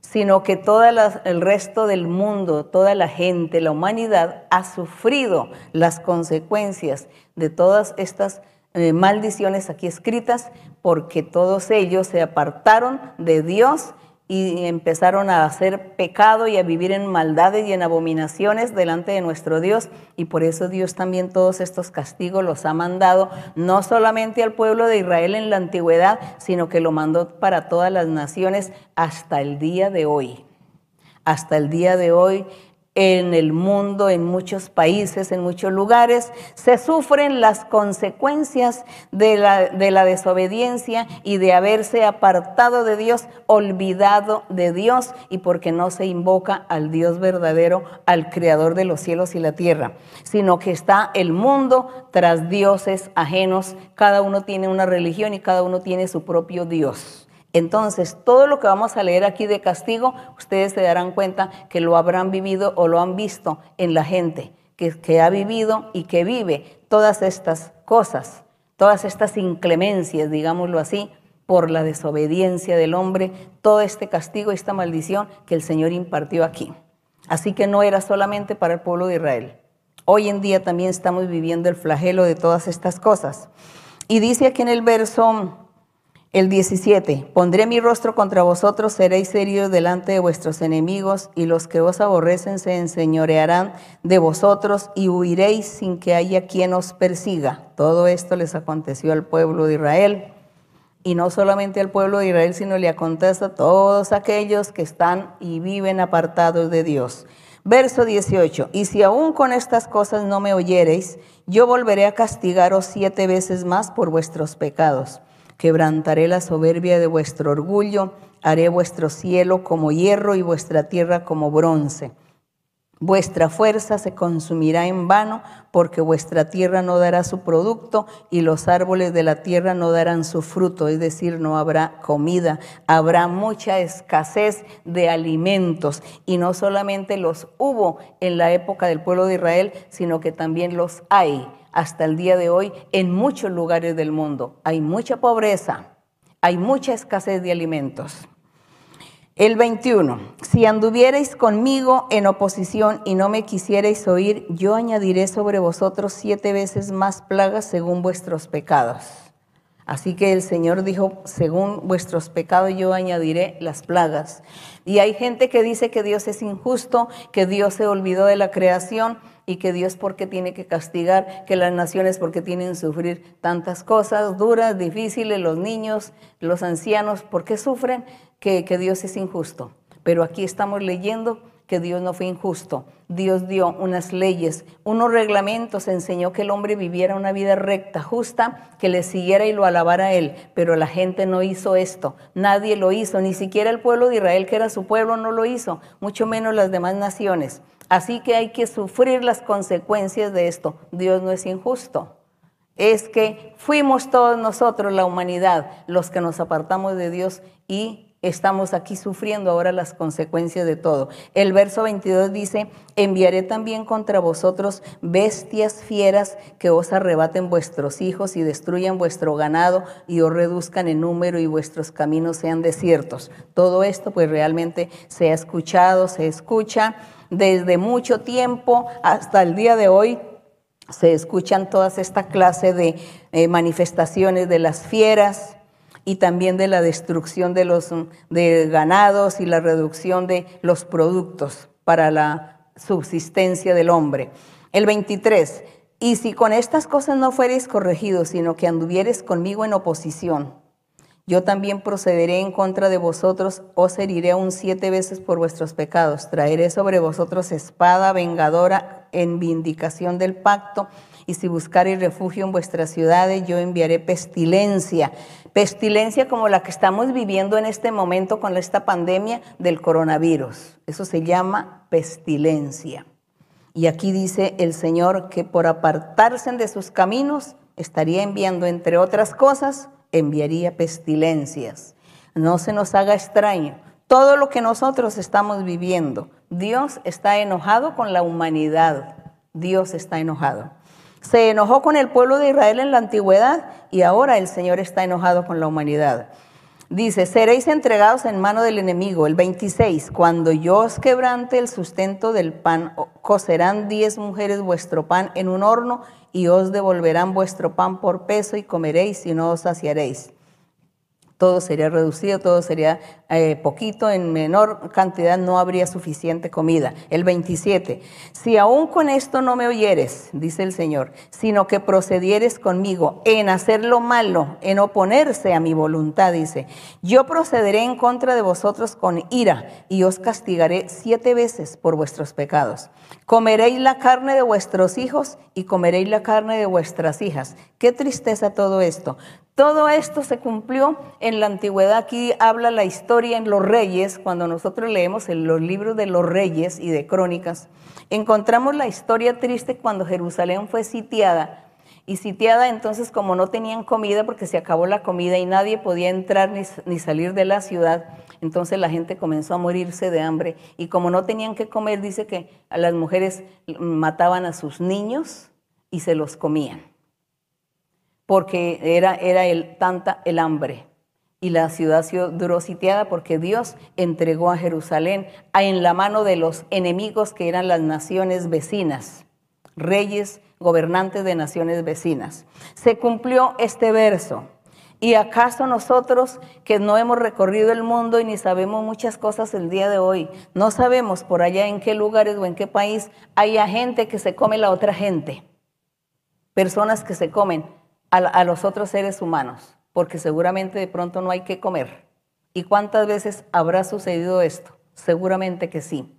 sino que todo el resto del mundo, toda la gente, la humanidad ha sufrido las consecuencias de todas estas eh, maldiciones aquí escritas porque todos ellos se apartaron de Dios y empezaron a hacer pecado y a vivir en maldades y en abominaciones delante de nuestro Dios. Y por eso Dios también todos estos castigos los ha mandado, no solamente al pueblo de Israel en la antigüedad, sino que lo mandó para todas las naciones hasta el día de hoy. Hasta el día de hoy en el mundo, en muchos países, en muchos lugares, se sufren las consecuencias de la, de la, desobediencia y de haberse apartado de Dios, olvidado de Dios y porque no se invoca al Dios verdadero, al Creador de los cielos y la tierra, sino que está el mundo tras dioses ajenos, cada uno tiene una religión y cada uno tiene su propio Dios. Entonces, todo lo que vamos a leer aquí de castigo, ustedes se darán cuenta que lo habrán vivido o lo han visto en la gente que, ha vivido y que vive todas estas cosas, todas estas inclemencias, digámoslo así, por la desobediencia del hombre, todo este castigo, esta maldición que el Señor impartió aquí. Así que no era solamente para el pueblo de Israel. Hoy en día también estamos viviendo el flagelo de todas estas cosas. Y dice aquí en el verso el 17, pondré mi rostro contra vosotros, seréis serios delante de vuestros enemigos, y los que os aborrecen se enseñorearán de vosotros, y huiréis sin que haya quien os persiga. Todo esto les aconteció al pueblo de Israel, y no solamente al pueblo de Israel, sino le acontece a todos aquellos que están y viven apartados de Dios. Verso 18, y si aún con estas cosas no me oyereis, yo volveré a castigaros siete veces más por vuestros pecados Quebrantaré la soberbia de vuestro orgullo, haré vuestro cielo como hierro y vuestra tierra como bronce. Vuestra fuerza se consumirá en vano, porque vuestra tierra no dará su producto y los árboles de la tierra no darán su fruto, es decir, no habrá comida, habrá mucha escasez de alimentos y no solamente los hubo en la época del pueblo de Israel, sino que también los hay hasta el día de hoy en muchos lugares del mundo. Hay mucha pobreza, hay mucha escasez de alimentos. El 21. Si anduvierais conmigo en oposición y no me quisierais oír, yo añadiré sobre vosotros siete veces más plagas según vuestros pecados. Así que el Señor dijo, según vuestros pecados yo añadiré las plagas. Y hay gente que dice que Dios es injusto, que Dios se olvidó de la creación y que Dios porque tiene que castigar, que las naciones porque tienen que sufrir tantas cosas duras, difíciles, los niños, los ancianos, porque sufren que, que Dios es injusto. Pero aquí estamos leyendo que Dios no fue injusto. Dios dio unas leyes, unos reglamentos, enseñó que el hombre viviera una vida recta, justa, que le siguiera y lo alabara a él. Pero la gente no hizo esto, nadie lo hizo, ni siquiera el pueblo de Israel, que era su pueblo, no lo hizo, mucho menos las demás naciones. Así que hay que sufrir las consecuencias de esto. Dios no es injusto. Es que fuimos todos nosotros, la humanidad, los que nos apartamos de Dios y estamos aquí sufriendo ahora las consecuencias de todo. El verso 22 dice, enviaré también contra vosotros bestias fieras que os arrebaten vuestros hijos y destruyan vuestro ganado y os reduzcan en número y vuestros caminos sean desiertos. Todo esto pues realmente se ha escuchado, se escucha desde mucho tiempo hasta el día de hoy se escuchan todas esta clase de eh, manifestaciones de las fieras y también de la destrucción de los de ganados y la reducción de los productos para la subsistencia del hombre. El 23, y si con estas cosas no fuereis corregidos, sino que anduvieres conmigo en oposición, yo también procederé en contra de vosotros, os heriré aún siete veces por vuestros pecados. Traeré sobre vosotros espada vengadora en vindicación del pacto. Y si buscareis refugio en vuestras ciudades, yo enviaré pestilencia. Pestilencia como la que estamos viviendo en este momento con esta pandemia del coronavirus. Eso se llama pestilencia. Y aquí dice el Señor que por apartarse de sus caminos estaría enviando, entre otras cosas, enviaría pestilencias. No se nos haga extraño. Todo lo que nosotros estamos viviendo, Dios está enojado con la humanidad. Dios está enojado. Se enojó con el pueblo de Israel en la antigüedad y ahora el Señor está enojado con la humanidad. Dice, seréis entregados en mano del enemigo. El 26, cuando yo os quebrante el sustento del pan, cocerán diez mujeres vuestro pan en un horno y os devolverán vuestro pan por peso y comeréis y no os saciaréis. Todo sería reducido, todo sería eh, poquito, en menor cantidad no habría suficiente comida. El 27, si aún con esto no me oyeres, dice el Señor, sino que procedieres conmigo en hacer lo malo, en oponerse a mi voluntad, dice, yo procederé en contra de vosotros con ira y os castigaré siete veces por vuestros pecados. Comeréis la carne de vuestros hijos y comeréis la carne de vuestras hijas. Qué tristeza todo esto. Todo esto se cumplió en la antigüedad. Aquí habla la historia en los reyes, cuando nosotros leemos en los libros de los reyes y de crónicas, encontramos la historia triste cuando Jerusalén fue sitiada. Y sitiada entonces como no tenían comida porque se acabó la comida y nadie podía entrar ni, salir de la ciudad, entonces la gente comenzó a morirse de hambre. Y como no tenían que comer, dice que a las mujeres mataban a sus niños y se los comían porque era, era el, tanta el hambre. Y la ciudad duró sitiada porque Dios entregó a Jerusalén en la mano de los enemigos que eran las naciones vecinas, reyes, gobernantes de naciones vecinas. Se cumplió este verso. ¿Y acaso nosotros que no hemos recorrido el mundo y ni sabemos muchas cosas el día de hoy, no sabemos por allá en qué lugares o en qué país haya gente que se come la otra gente? Personas que se comen a, los otros seres humanos, porque seguramente de pronto no hay que comer. ¿Y cuántas veces habrá sucedido esto? Seguramente que sí.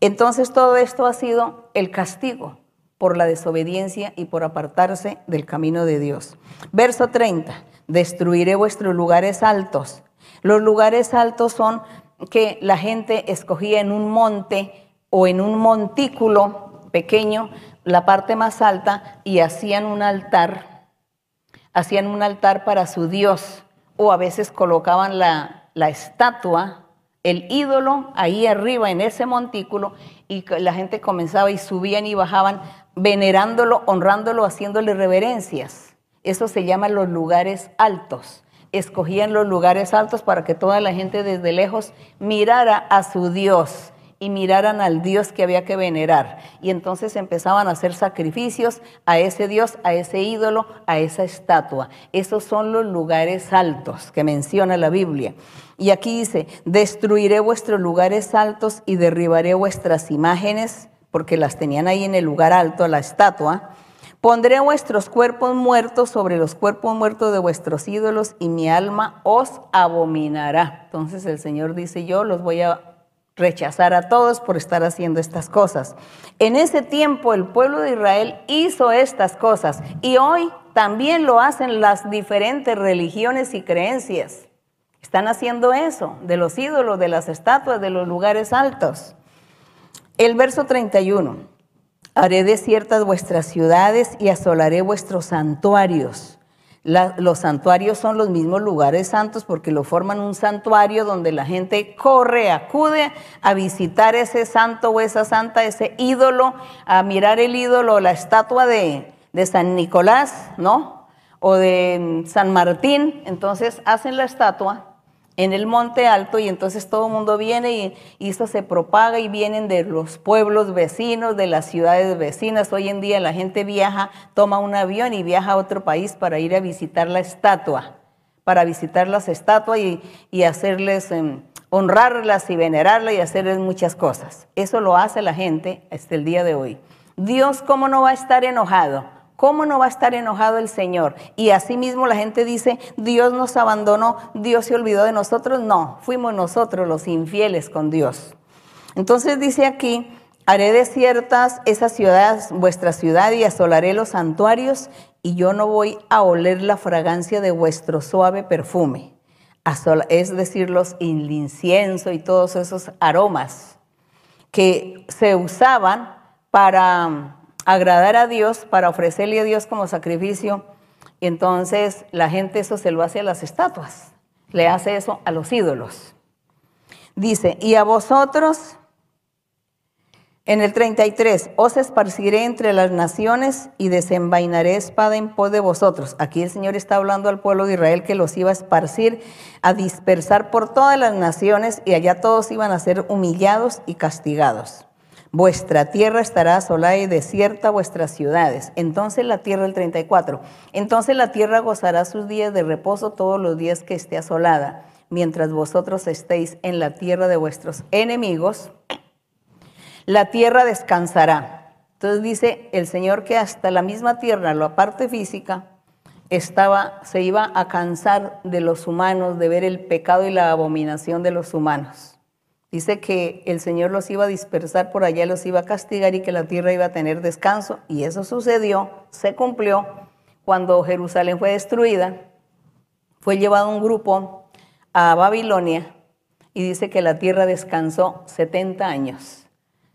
Entonces todo esto ha sido el castigo por la desobediencia y por apartarse del camino de Dios. Verso 30, destruiré vuestros lugares altos. Los lugares altos son que la gente escogía en un monte o en un montículo pequeño la parte más alta y hacían un altar hacían un altar para su Dios o a veces colocaban la, estatua, el ídolo ahí arriba en ese montículo y la gente comenzaba y subían y bajaban venerándolo, honrándolo, haciéndole reverencias. Eso se llama los lugares altos. Escogían los lugares altos para que toda la gente desde lejos mirara a su Dios y miraran al Dios que había que venerar. Y entonces empezaban a hacer sacrificios a ese Dios, a ese ídolo, a esa estatua. Esos son los lugares altos que menciona la Biblia. Y aquí dice, destruiré vuestros lugares altos y derribaré vuestras imágenes, porque las tenían ahí en el lugar alto, la estatua. Pondré vuestros cuerpos muertos sobre los cuerpos muertos de vuestros ídolos y mi alma os abominará. Entonces el Señor dice, yo los voy a rechazar a todos por estar haciendo estas cosas. En ese tiempo el pueblo de Israel hizo estas cosas y hoy también lo hacen las diferentes religiones y creencias. Están haciendo eso, de los ídolos, de las estatuas, de los lugares altos. El verso 31, haré desiertas vuestras ciudades y asolaré vuestros santuarios los santuarios son los mismos lugares santos porque lo forman un santuario donde la gente corre, acude a visitar ese santo o esa santa, ese ídolo, a mirar el ídolo, la estatua de, de San Nicolás, ¿no? O de San Martín. Entonces hacen la estatua en el monte alto y entonces todo el mundo viene y, eso se propaga y vienen de los pueblos vecinos, de las ciudades vecinas. Hoy en día la gente viaja, toma un avión y viaja a otro país para ir a visitar la estatua, para visitar las estatuas y, hacerles, em, honrarlas y venerarlas y hacerles muchas cosas. Eso lo hace la gente hasta el día de hoy. Dios, ¿cómo no va a estar enojado? ¿Cómo no va a estar enojado el Señor? Y asimismo la gente dice, Dios nos abandonó, Dios se olvidó de nosotros. No, fuimos nosotros los infieles con Dios. Entonces dice aquí, haré desiertas esas ciudades, vuestra ciudad, y asolaré los santuarios, y yo no voy a oler la fragancia de vuestro suave perfume. Es decir, los incienso y todos esos aromas que se usaban para agradar a Dios, para ofrecerle a Dios como sacrificio. Y entonces la gente eso se lo hace a las estatuas, le hace eso a los ídolos. Dice, y a vosotros, en el 33, os esparciré entre las naciones y desenvainaré espada en pos de vosotros. Aquí el Señor está hablando al pueblo de Israel que los iba a esparcir, a dispersar por todas las naciones y allá todos iban a ser humillados y castigados. Vuestra tierra estará asolada y desierta vuestras ciudades. Entonces la tierra, el 34, entonces la tierra gozará sus días de reposo todos los días que esté asolada, mientras vosotros estéis en la tierra de vuestros enemigos, la tierra descansará. Entonces dice el Señor que hasta la misma tierra, la parte física, estaba, se iba a cansar de los humanos, de ver el pecado y la abominación de los humanos. Dice que el Señor los iba a dispersar por allá, los iba a castigar y que la tierra iba a tener descanso. Y eso sucedió, se cumplió cuando Jerusalén fue destruida. Fue llevado un grupo a Babilonia y dice que la tierra descansó 70 años.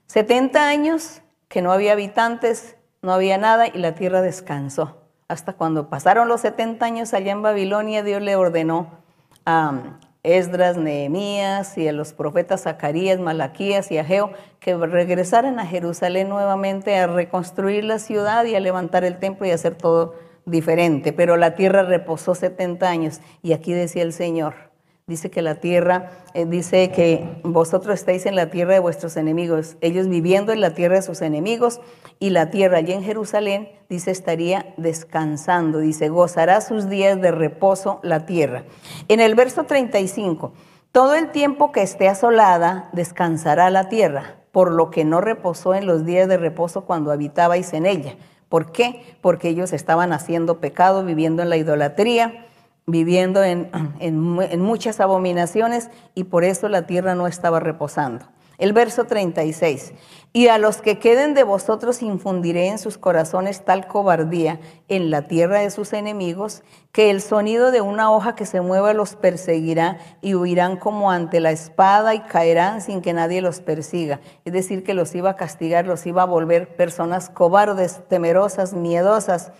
70 años que no había habitantes, no había nada y la tierra descansó. Hasta cuando pasaron los 70 años allá en Babilonia, Dios le ordenó a Esdras, Nehemías y a los profetas Zacarías, Malaquías y Ageo que regresaran a Jerusalén nuevamente a reconstruir la ciudad y a levantar el templo y hacer todo diferente. Pero la tierra reposó 70 años y aquí decía el Señor, Dice que la tierra, eh, dice que vosotros estáis en la tierra de vuestros enemigos, ellos viviendo en la tierra de sus enemigos, y la tierra allí en Jerusalén, dice, estaría descansando, dice, gozará sus días de reposo la tierra. En el verso 35, todo el tiempo que esté asolada, descansará la tierra, por lo que no reposó en los días de reposo cuando habitabais en ella. ¿Por qué? Porque ellos estaban haciendo pecado, viviendo en la idolatría viviendo en, muchas abominaciones y por eso la tierra no estaba reposando. El verso 36, y a los que queden de vosotros infundiré en sus corazones tal cobardía en la tierra de sus enemigos, que el sonido de una hoja que se mueva los perseguirá y huirán como ante la espada y caerán sin que nadie los persiga. Es decir, que los iba a castigar, los iba a volver personas cobardes, temerosas, miedosas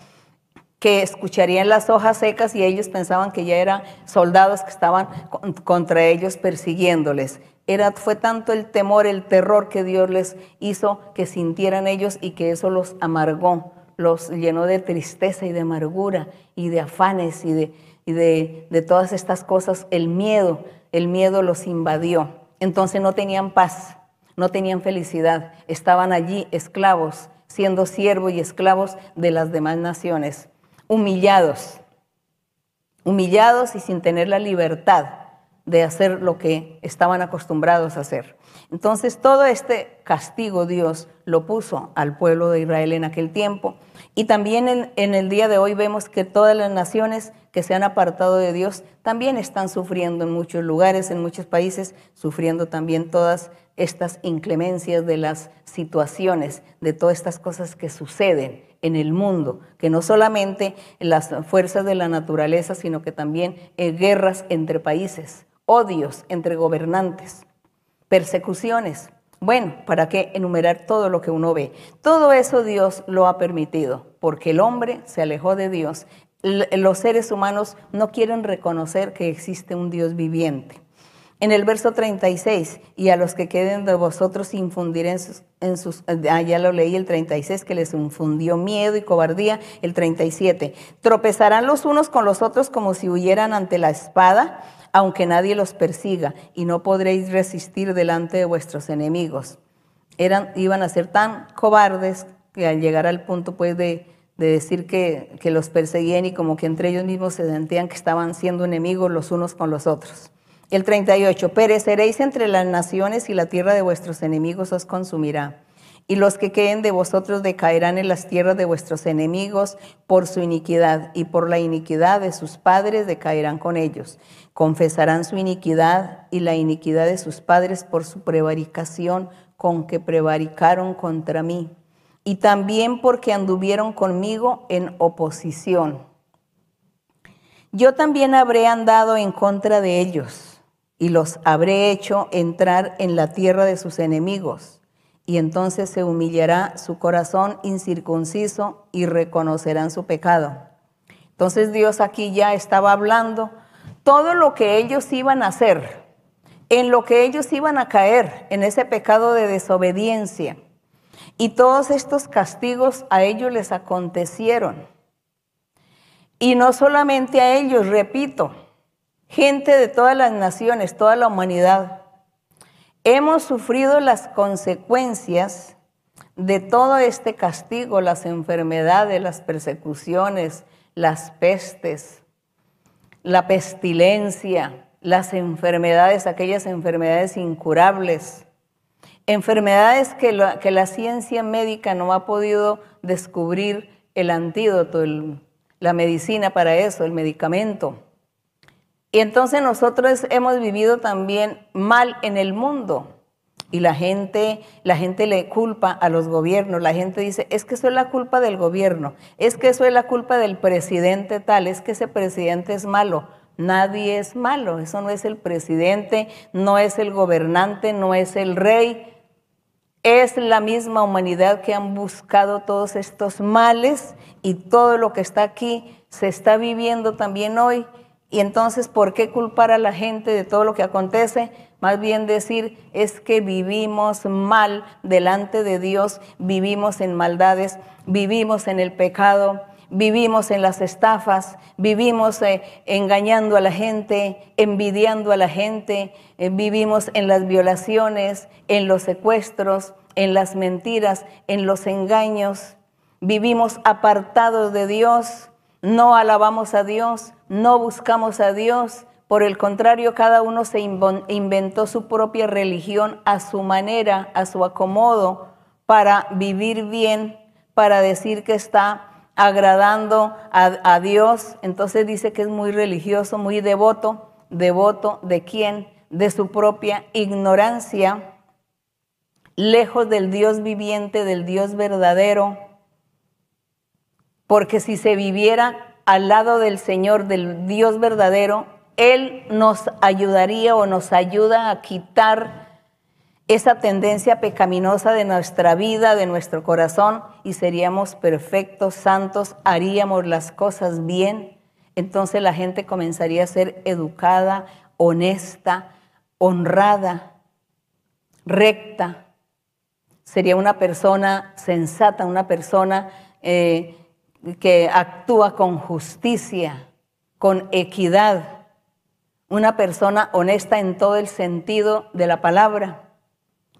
que escucharían las hojas secas y ellos pensaban que ya eran soldados que estaban contra ellos persiguiéndoles. Era, fue tanto el temor, el terror que Dios les hizo que sintieran ellos y que eso los amargó, los llenó de tristeza y de amargura y de afanes y de, de todas estas cosas. El miedo, el miedo los invadió. Entonces no tenían paz, no tenían felicidad, estaban allí esclavos, siendo siervos y esclavos de las demás naciones humillados, humillados y sin tener la libertad de hacer lo que estaban acostumbrados a hacer. Entonces todo este castigo Dios lo puso al pueblo de Israel en aquel tiempo. Y también en, en, el día de hoy vemos que todas las naciones que se han apartado de Dios también están sufriendo en muchos lugares, en muchos países, sufriendo también todas estas inclemencias de las situaciones, de todas estas cosas que suceden en el mundo, que no solamente las fuerzas de la naturaleza, sino que también guerras entre países, odios entre gobernantes, persecuciones. Bueno, ¿para qué enumerar todo lo que uno ve? Todo eso Dios lo ha permitido, porque el hombre se alejó de Dios. Los seres humanos no quieren reconocer que existe un Dios viviente. En el verso 36, y a los que queden de vosotros sus, en sus, ah, ya lo leí el 36, que les infundió miedo y cobardía, el 37, tropezarán los unos con los otros como si huyeran ante la espada, aunque nadie los persiga, y no podréis resistir delante de vuestros enemigos. Eran, iban a ser tan cobardes que al llegar al punto pues de, de decir que, que los perseguían y como que entre ellos mismos se sentían que estaban siendo enemigos los unos con los otros. El 38, pereceréis entre las naciones y la tierra de vuestros enemigos os consumirá. Y los que queden de vosotros decaerán en las tierras de vuestros enemigos por su iniquidad, y por la iniquidad de sus padres decaerán con ellos. Confesarán su iniquidad y la iniquidad de sus padres por su prevaricación con que prevaricaron contra mí, y también porque anduvieron conmigo en oposición. Yo también habré andado en contra de ellos y los habré hecho entrar en la tierra de sus enemigos. Y entonces se humillará su corazón incircunciso y reconocerán su pecado. Entonces Dios aquí ya estaba hablando todo lo que ellos iban a hacer, en lo que ellos iban a caer, en ese pecado de desobediencia. Y todos estos castigos a ellos les acontecieron. Y no solamente a ellos, repito, gente de todas las naciones, toda la humanidad. hemos sufrido las consecuencias de todo este castigo, las enfermedades, las persecuciones, las pestes, la pestilencia, las enfermedades, aquellas enfermedades incurables, enfermedades que la, ciencia médica no ha podido descubrir el antídoto, la medicina para eso, el medicamento. Y entonces nosotros hemos vivido también mal en el mundo. Y la gente, la gente le culpa a los gobiernos, la gente dice, es que eso es la culpa del gobierno, es que eso es la culpa del presidente tal, es que ese presidente es malo. Nadie es malo, eso no es el presidente, no es el gobernante, no es el rey, es la misma humanidad que han buscado todos estos males y todo lo que está aquí se está viviendo también hoy. Y entonces, ¿por qué culpar a la gente de todo lo que acontece? Más bien decir, es que vivimos mal delante de Dios, vivimos en maldades, vivimos en el pecado, vivimos en las estafas, vivimos eh, engañando a la gente, envidiando a la gente, eh, vivimos en las violaciones, en los secuestros, en las mentiras, en los engaños, vivimos apartados de Dios, no alabamos a Dios, no buscamos a Dios, por el contrario, cada uno se inventó su propia religión a su manera, a su acomodo, para vivir bien, para decir que está agradando a, Dios, entonces dice que es muy religioso, muy devoto, devoto de quién, de su propia ignorancia, lejos del Dios viviente, del Dios verdadero, porque si se viviera al lado del Señor, del Dios verdadero, Él nos ayudaría o nos ayuda a quitar esa tendencia pecaminosa de nuestra vida, de nuestro corazón, y seríamos perfectos, santos, haríamos las cosas bien, entonces la gente comenzaría a ser educada, honesta, honrada, recta. Sería una persona sensata, una persona eh, que actúa con justicia, con equidad, una persona honesta en todo el sentido de la palabra.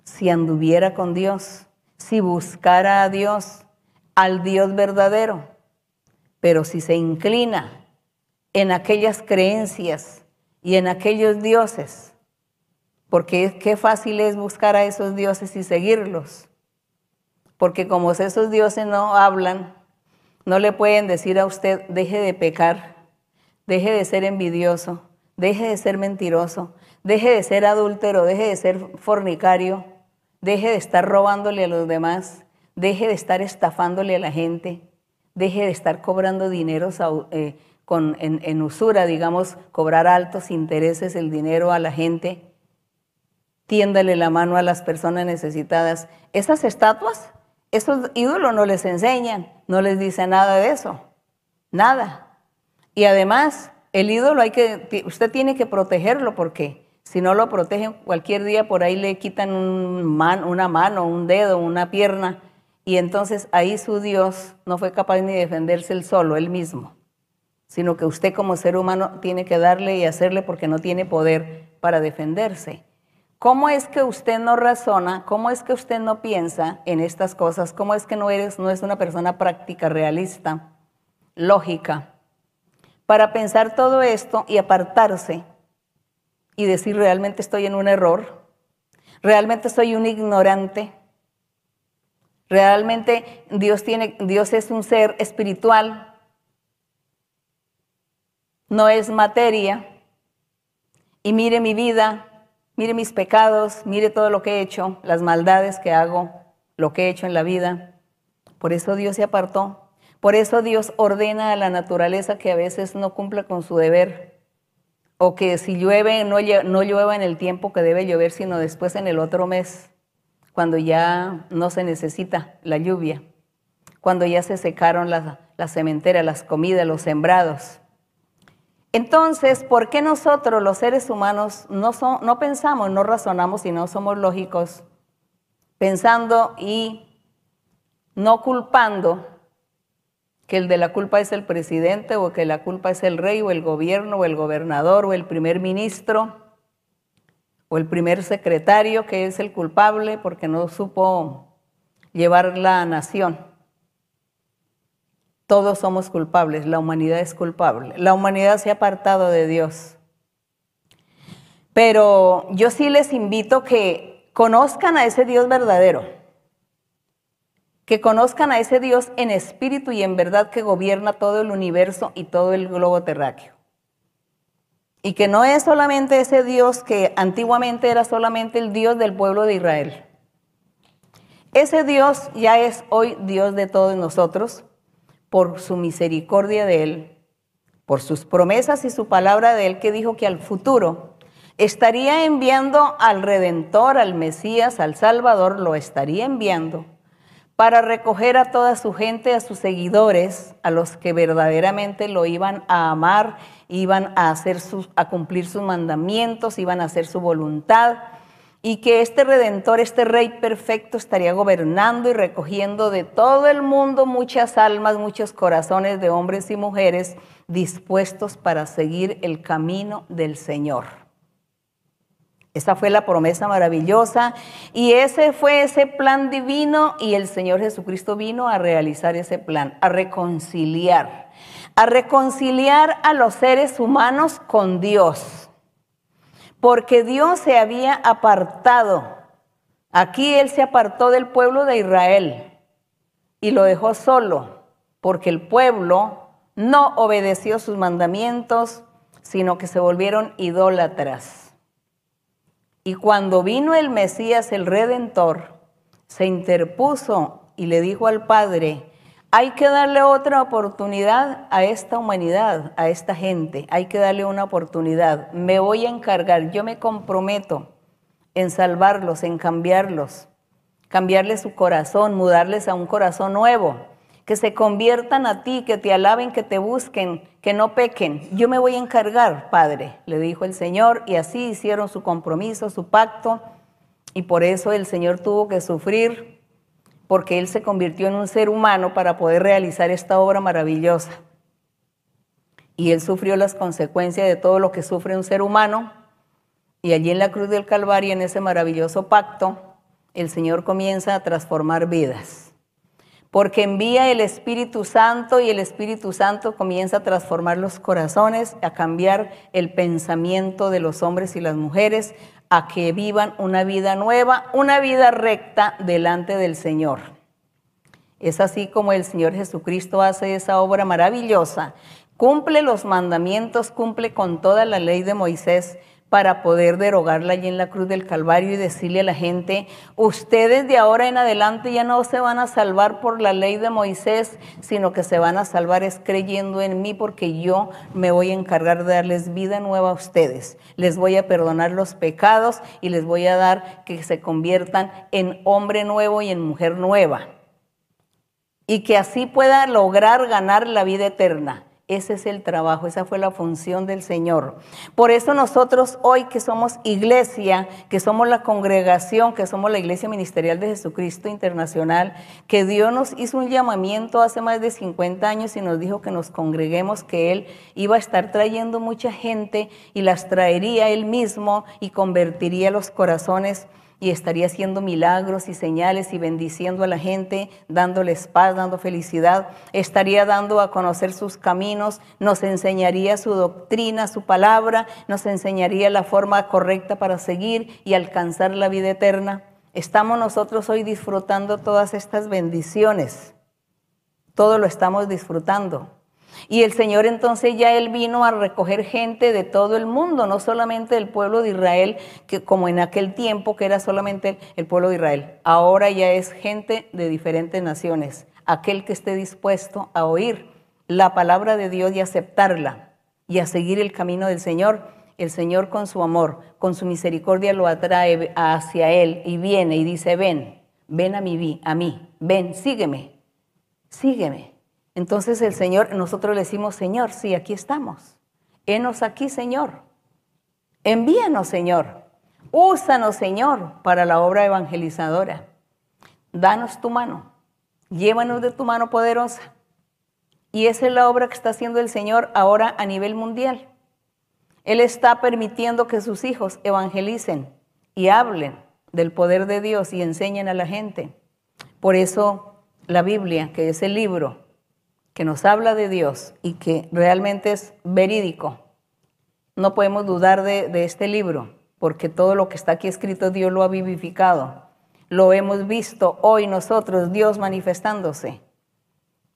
Si anduviera con Dios, si buscara a Dios, al Dios verdadero, pero si se inclina en aquellas creencias y en aquellos dioses, porque qué fácil es buscar a esos dioses y seguirlos, porque como esos dioses no hablan, no le pueden decir a usted, deje de pecar, deje de ser envidioso, deje de ser mentiroso, deje de ser adúltero, deje de ser fornicario, Deje de estar robándole a los demás, deje de estar estafándole a la gente, deje de estar cobrando dinero eh, en, usura, digamos, cobrar altos intereses el dinero a la gente, tiéndale la mano a las personas necesitadas. Esas estatuas, esos ídolos no les enseñan, no les dicen nada de eso, nada. Y además, el ídolo hay que, usted tiene que protegerlo porque si no lo protegen, cualquier día por ahí le quitan una mano, un dedo, una pierna, y entonces ahí su Dios no fue capaz ni de defenderse él solo, él mismo, sino que usted como ser humano tiene que darle y hacerle porque no tiene poder para defenderse. ¿Cómo es que usted no razona? ¿Cómo es que usted no piensa en estas cosas? ¿Cómo es que no eres no es una persona práctica, realista, lógica? Para pensar todo esto y apartarse y decir realmente estoy en un error, realmente soy un ignorante, realmente Dios, tiene, Dios es un ser espiritual, no es materia, y mire mi vida, mire mis pecados, mire todo lo que he hecho, las maldades que hago, lo que he hecho en la vida. Por eso Dios se apartó. Por eso Dios ordena a la naturaleza que a veces no cumpla con su deber o que si llueve no, llueva en el tiempo que debe llover, sino después en el otro mes, cuando ya no se necesita la lluvia, cuando ya se secaron las, las cementeras, las comidas, los sembrados. Entonces, ¿por qué nosotros los seres humanos no, pensamos, no razonamos y no somos lógicos, pensando y no culpando que el de la culpa es el presidente o que la culpa es el rey o el gobierno o el gobernador o el primer ministro o el primer secretario que es el culpable porque no supo llevar la nación. Todos somos culpables, la humanidad es culpable. La humanidad se ha apartado de Dios. Pero yo sí les invito que conozcan a ese Dios verdadero, que conozcan a ese Dios en espíritu y en verdad que gobierna todo el universo y todo el globo terráqueo. Y que no es solamente ese Dios que antiguamente era solamente el Dios del pueblo de Israel. Ese Dios ya es hoy Dios de todos nosotros por su misericordia de Él, por sus promesas y su palabra de Él que dijo que al futuro estaría enviando al Redentor, al Mesías, al Salvador, lo estaría enviando para recoger a toda su gente, a sus seguidores, a los que verdaderamente lo iban a amar, iban a, hacer sus, a cumplir sus mandamientos, iban a hacer su voluntad, y que este redentor, este rey perfecto, estaría gobernando y recogiendo de todo el mundo muchas almas, muchos corazones de hombres y mujeres dispuestos para seguir el camino del Señor. Esa fue la promesa maravillosa y ese fue ese plan divino y el Señor Jesucristo vino a realizar ese plan, a reconciliar, a reconciliar a los seres humanos con Dios. Porque Dios se había apartado. Aquí Él se apartó del pueblo de Israel y lo dejó solo, porque el pueblo no obedeció sus mandamientos, sino que se volvieron idólatras. Y cuando vino el Mesías, el Redentor, se interpuso y le dijo al Padre, hay que darle otra oportunidad a esta humanidad, a esta gente, hay que darle una oportunidad. Me voy a encargar, yo me comprometo en salvarlos, en cambiarlos, cambiarles su corazón, mudarles a un corazón nuevo que se conviertan a ti, que te alaben, que te busquen, que no pequen. Yo me voy a encargar, Padre, le dijo el Señor, y así hicieron su compromiso, su pacto, y por eso el Señor tuvo que sufrir, porque Él se convirtió en un ser humano para poder realizar esta obra maravillosa. Y Él sufrió las consecuencias de todo lo que sufre un ser humano, y allí en la cruz del Calvario, en ese maravilloso pacto, el Señor comienza a transformar vidas porque envía el Espíritu Santo y el Espíritu Santo comienza a transformar los corazones, a cambiar el pensamiento de los hombres y las mujeres, a que vivan una vida nueva, una vida recta delante del Señor. Es así como el Señor Jesucristo hace esa obra maravillosa. Cumple los mandamientos, cumple con toda la ley de Moisés, para poder derogarla allí en la cruz del Calvario y decirle a la gente, ustedes de ahora en adelante ya no se van a salvar por la ley de Moisés, sino que se van a salvar es creyendo en mí porque yo me voy a encargar de darles vida nueva a ustedes. Les voy a perdonar los pecados y les voy a dar que se conviertan en hombre nuevo y en mujer nueva. Y que así pueda lograr ganar la vida eterna. Ese es el trabajo, esa fue la función del Señor. Por eso nosotros hoy que somos iglesia, que somos la congregación, que somos la iglesia ministerial de Jesucristo Internacional, que Dios nos hizo un llamamiento hace más de 50 años y nos dijo que nos congreguemos, que Él iba a estar trayendo mucha gente y las traería Él mismo y convertiría los corazones y estaría haciendo milagros y señales y bendiciendo a la gente, dándoles paz, dando felicidad, estaría dando a conocer sus caminos, nos enseñaría su doctrina, su palabra, nos enseñaría la forma correcta para seguir y alcanzar la vida eterna. Estamos nosotros hoy disfrutando todas estas bendiciones. Todo lo estamos disfrutando. Y el Señor entonces ya Él vino a recoger gente de todo el mundo, no solamente del pueblo de Israel, que como en aquel tiempo que era solamente el pueblo de Israel. Ahora ya es gente de diferentes naciones. Aquel que esté dispuesto a oír la palabra de Dios y aceptarla y a seguir el camino del Señor, el Señor con su amor, con su misericordia lo atrae hacia Él y viene y dice, ven, ven a mí, a mí, ven, sígueme, sígueme. Entonces el Señor, nosotros le decimos, Señor, sí, aquí estamos. Enos aquí, Señor. Envíanos, Señor. Úsanos, Señor, para la obra evangelizadora. Danos tu mano. Llévanos de tu mano poderosa. Y esa es la obra que está haciendo el Señor ahora a nivel mundial. Él está permitiendo que sus hijos evangelicen y hablen del poder de Dios y enseñen a la gente. Por eso la Biblia, que es el libro que nos habla de Dios y que realmente es verídico, no podemos dudar de, este libro, porque todo lo que está aquí escrito Dios lo ha vivificado. Lo hemos visto hoy nosotros, Dios manifestándose,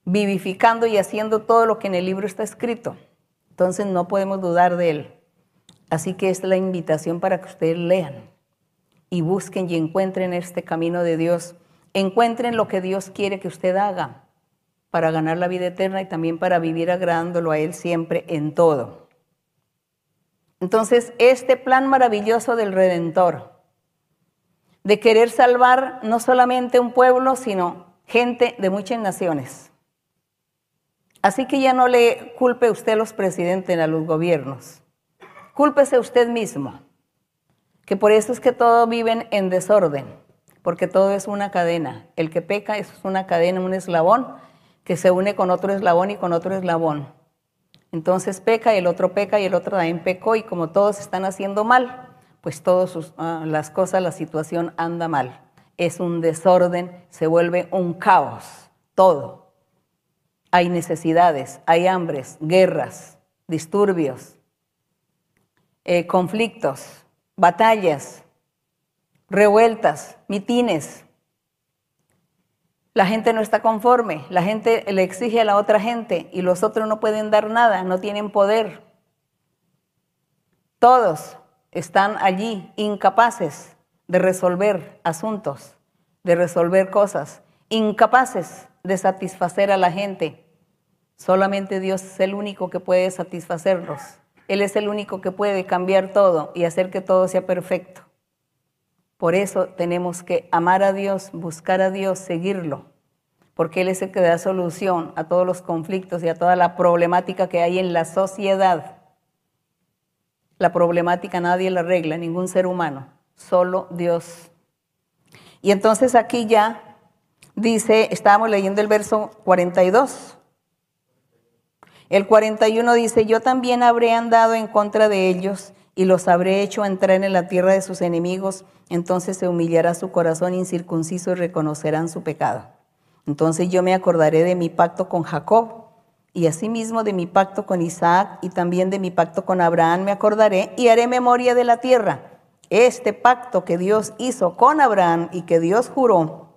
vivificando y haciendo todo lo que en el libro está escrito. Entonces no podemos dudar de él. Así que es la invitación para que ustedes lean y busquen y encuentren este camino de Dios. Encuentren lo que Dios quiere que usted haga para ganar la vida eterna y también para vivir agradándolo a Él siempre en todo. Entonces, este plan maravilloso del Redentor, de querer salvar no solamente un pueblo, sino gente de muchas naciones. Así que ya no le culpe usted a los presidentes, a los gobiernos. Cúlpese usted mismo, que por eso es que todos viven en desorden, porque todo es una cadena. El que peca es una cadena, un eslabón que se une con otro eslabón y con otro eslabón. Entonces peca y el otro peca y el otro también pecó y como todos están haciendo mal, pues todas ah, las cosas, la situación anda mal. Es un desorden, se vuelve un caos, todo. Hay necesidades, hay hambres, guerras, disturbios, eh, conflictos, batallas, revueltas, mitines. La gente no está conforme, la gente le exige a la otra gente y los otros no pueden dar nada, no tienen poder. Todos están allí incapaces de resolver asuntos, de resolver cosas, incapaces de satisfacer a la gente. Solamente Dios es el único que puede satisfacerlos. Él es el único que puede cambiar todo y hacer que todo sea perfecto. Por eso tenemos que amar a Dios, buscar a Dios, seguirlo, porque Él es el que da solución a todos los conflictos y a toda la problemática que hay en la sociedad. La problemática nadie la arregla, ningún ser humano, solo Dios. Y entonces aquí ya dice, estábamos leyendo el verso 42. El 41 dice, yo también habré andado en contra de ellos y los habré hecho entrar en la tierra de sus enemigos, entonces se humillará su corazón incircunciso y reconocerán su pecado. Entonces yo me acordaré de mi pacto con Jacob y asimismo de mi pacto con Isaac y también de mi pacto con Abraham me acordaré y haré memoria de la tierra. Este pacto que Dios hizo con Abraham y que Dios juró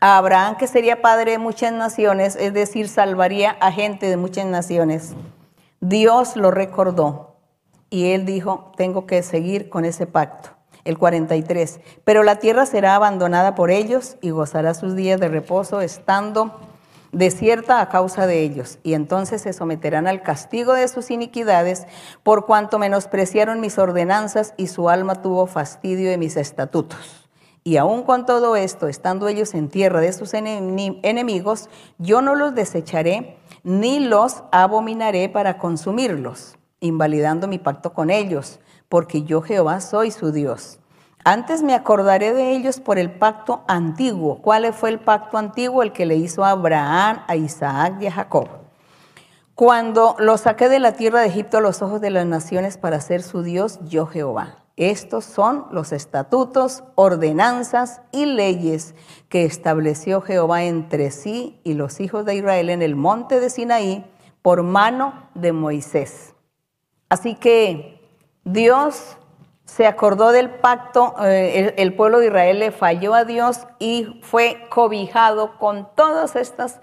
a Abraham, que sería padre de muchas naciones, es decir, salvaría a gente de muchas naciones. Dios lo recordó y él dijo, tengo que seguir con ese pacto. El 43, pero la tierra será abandonada por ellos y gozará sus días de reposo estando desierta a causa de ellos, y entonces se someterán al castigo de sus iniquidades, por cuanto menospreciaron mis ordenanzas y su alma tuvo fastidio de mis estatutos. Y aun con todo esto, estando ellos en tierra de sus enemigos, yo no los desecharé ni los abominaré para consumirlos invalidando mi pacto con ellos, porque yo Jehová soy su Dios. Antes me acordaré de ellos por el pacto antiguo. ¿Cuál fue el pacto antiguo? El que le hizo a Abraham, a Isaac y a Jacob. Cuando los saqué de la tierra de Egipto a los ojos de las naciones para ser su Dios, yo Jehová. Estos son los estatutos, ordenanzas y leyes que estableció Jehová entre sí y los hijos de Israel en el monte de Sinaí por mano de Moisés. Así que Dios se acordó del pacto, eh, el, pueblo de Israel le falló a Dios y fue cobijado con todos estos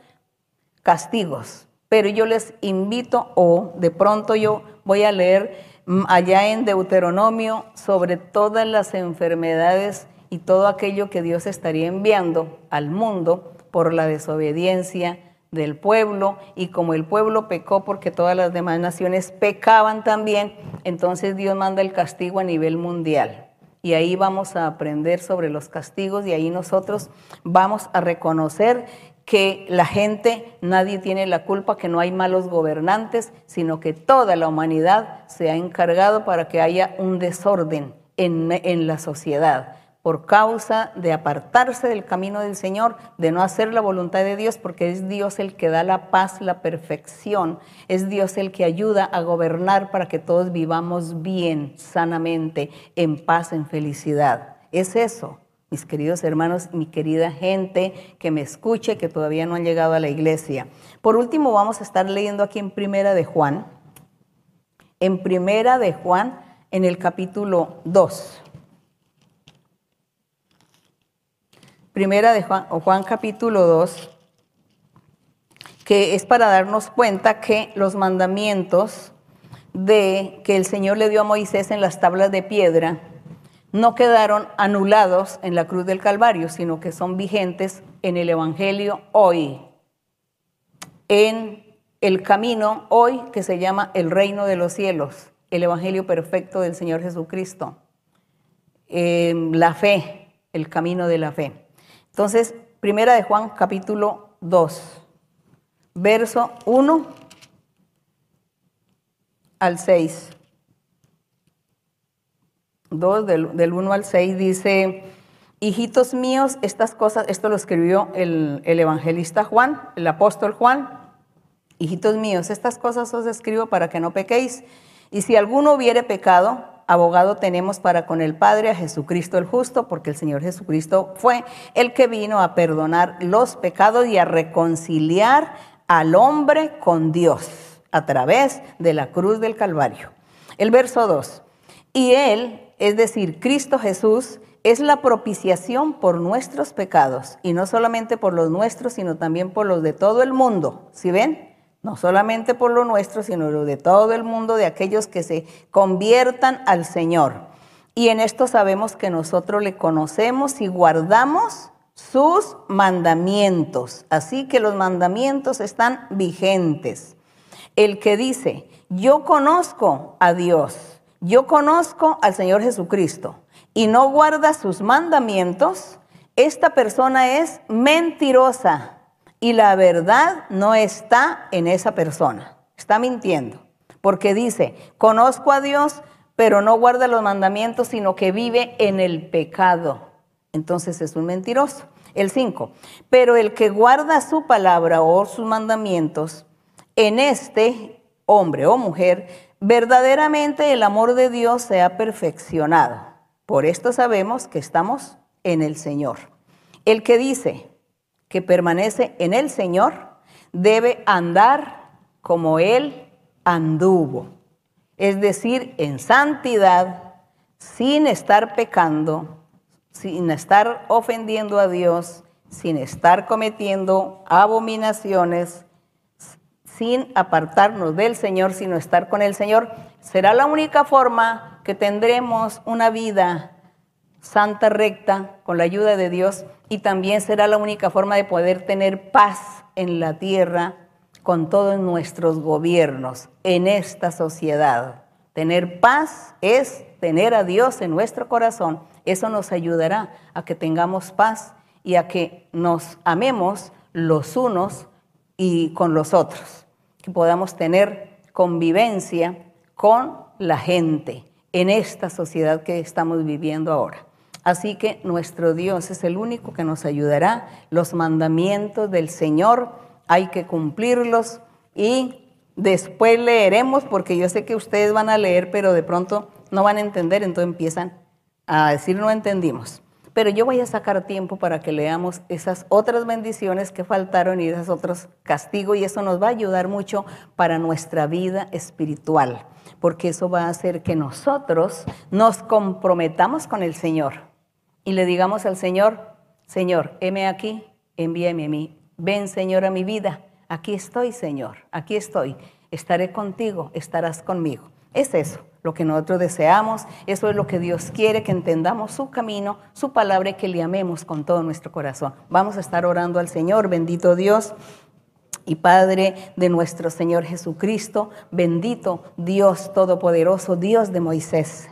castigos. Pero yo les invito, o de pronto yo voy a leer mm, allá en Deuteronomio sobre todas las enfermedades y todo aquello que Dios estaría enviando al mundo por la desobediencia del pueblo y como el pueblo pecó porque todas las demás naciones pecaban también, entonces Dios manda el castigo a nivel mundial. Y ahí vamos a aprender sobre los castigos y ahí nosotros vamos a reconocer que la gente, nadie tiene la culpa, que no hay malos gobernantes, sino que toda la humanidad se ha encargado para que haya un desorden en, en la sociedad por causa de apartarse del camino del Señor, de no hacer la voluntad de Dios, porque es Dios el que da la paz, la perfección, es Dios el que ayuda a gobernar para que todos vivamos bien, sanamente, en paz, en felicidad. Es eso, mis queridos hermanos, mi querida gente que me escuche, que todavía no han llegado a la iglesia. Por último, vamos a estar leyendo aquí en Primera de Juan, en Primera de Juan, en el capítulo 2. Primera de Juan, capítulo 2, que es para darnos cuenta que los mandamientos de que el Señor le dio a Moisés en las tablas de piedra no quedaron anulados en la cruz del Calvario, sino que son vigentes en el Evangelio hoy, en el camino hoy que se llama el reino de los cielos, el Evangelio perfecto del Señor Jesucristo, la fe, el camino de la fe. Entonces, primera de Juan capítulo 2, verso 1 al 6. 2 del, 1 al 6 dice, hijitos míos, estas cosas, esto lo escribió el, el evangelista Juan, el apóstol Juan, hijitos míos, estas cosas os escribo para que no pequéis, y si alguno hubiere pecado, abogado tenemos para con el Padre a Jesucristo el justo, porque el Señor Jesucristo fue el que vino a perdonar los pecados y a reconciliar al hombre con Dios a través de la cruz del Calvario. El verso 2. Y Él, es decir, Cristo Jesús, es la propiciación por nuestros pecados, y no solamente por los nuestros, sino también por los de todo el mundo. ¿Sí ven? No solamente por lo nuestro, sino lo de todo el mundo, de aquellos que se conviertan al Señor. Y en esto sabemos que nosotros le conocemos y guardamos sus mandamientos. Así que los mandamientos están vigentes. El que dice, yo conozco a Dios, yo conozco al Señor Jesucristo y no guarda sus mandamientos, esta persona es mentirosa y la verdad no está en esa persona. Está mintiendo. Porque dice, conozco a Dios, pero no guarda los mandamientos, sino que vive en el pecado. Entonces es un mentiroso. El 5. Pero el que guarda su palabra o sus mandamientos, en este hombre o mujer, verdaderamente el amor de Dios se ha perfeccionado. Por esto sabemos que estamos en el Señor. El que dice, que permanece en el Señor debe andar como Él anduvo, es decir, en santidad, sin estar pecando, sin estar ofendiendo a Dios, sin estar cometiendo abominaciones, sin apartarnos del Señor, sino estar con el Señor, será la única forma que tendremos una vida santa, recta, con la ayuda de Dios, y también será la única forma de poder tener paz en la tierra con todos nuestros gobiernos, en esta sociedad. Tener paz es tener a Dios en nuestro corazón. Eso nos ayudará a que tengamos paz y a que nos amemos los unos y con los otros, que podamos tener convivencia con la gente en esta sociedad que estamos viviendo ahora. Así que nuestro Dios es el único que nos ayudará. Los mandamientos del Señor hay que cumplirlos y después leeremos, porque yo sé que ustedes van a leer, pero de pronto no van a entender, entonces empiezan a decir no entendimos. Pero yo voy a sacar tiempo para que leamos esas otras bendiciones que faltaron y esos otros castigos y eso nos va a ayudar mucho para nuestra vida espiritual, porque eso va a hacer que nosotros nos comprometamos con el Señor y le digamos al Señor, Señor, heme aquí, envíame a mí. Ven, Señor, a mi vida. Aquí estoy, Señor, aquí estoy. Estaré contigo, estarás conmigo. Es eso lo que nosotros deseamos, eso es lo que Dios quiere, que entendamos su camino, su palabra y que le amemos con todo nuestro corazón. Vamos a estar orando al Señor, bendito Dios y Padre de nuestro Señor Jesucristo, bendito Dios Todopoderoso, Dios de Moisés.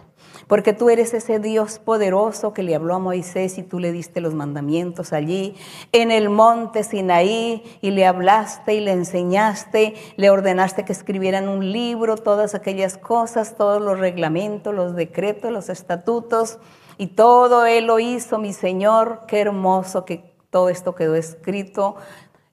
Porque tú eres ese Dios poderoso que le habló a Moisés y tú le diste los mandamientos allí en el monte Sinaí y le hablaste y le enseñaste, le ordenaste que escribieran un libro, todas aquellas cosas, todos los reglamentos, los decretos, los estatutos Y todo Él lo hizo, mi Señor. Qué hermoso que todo esto quedó escrito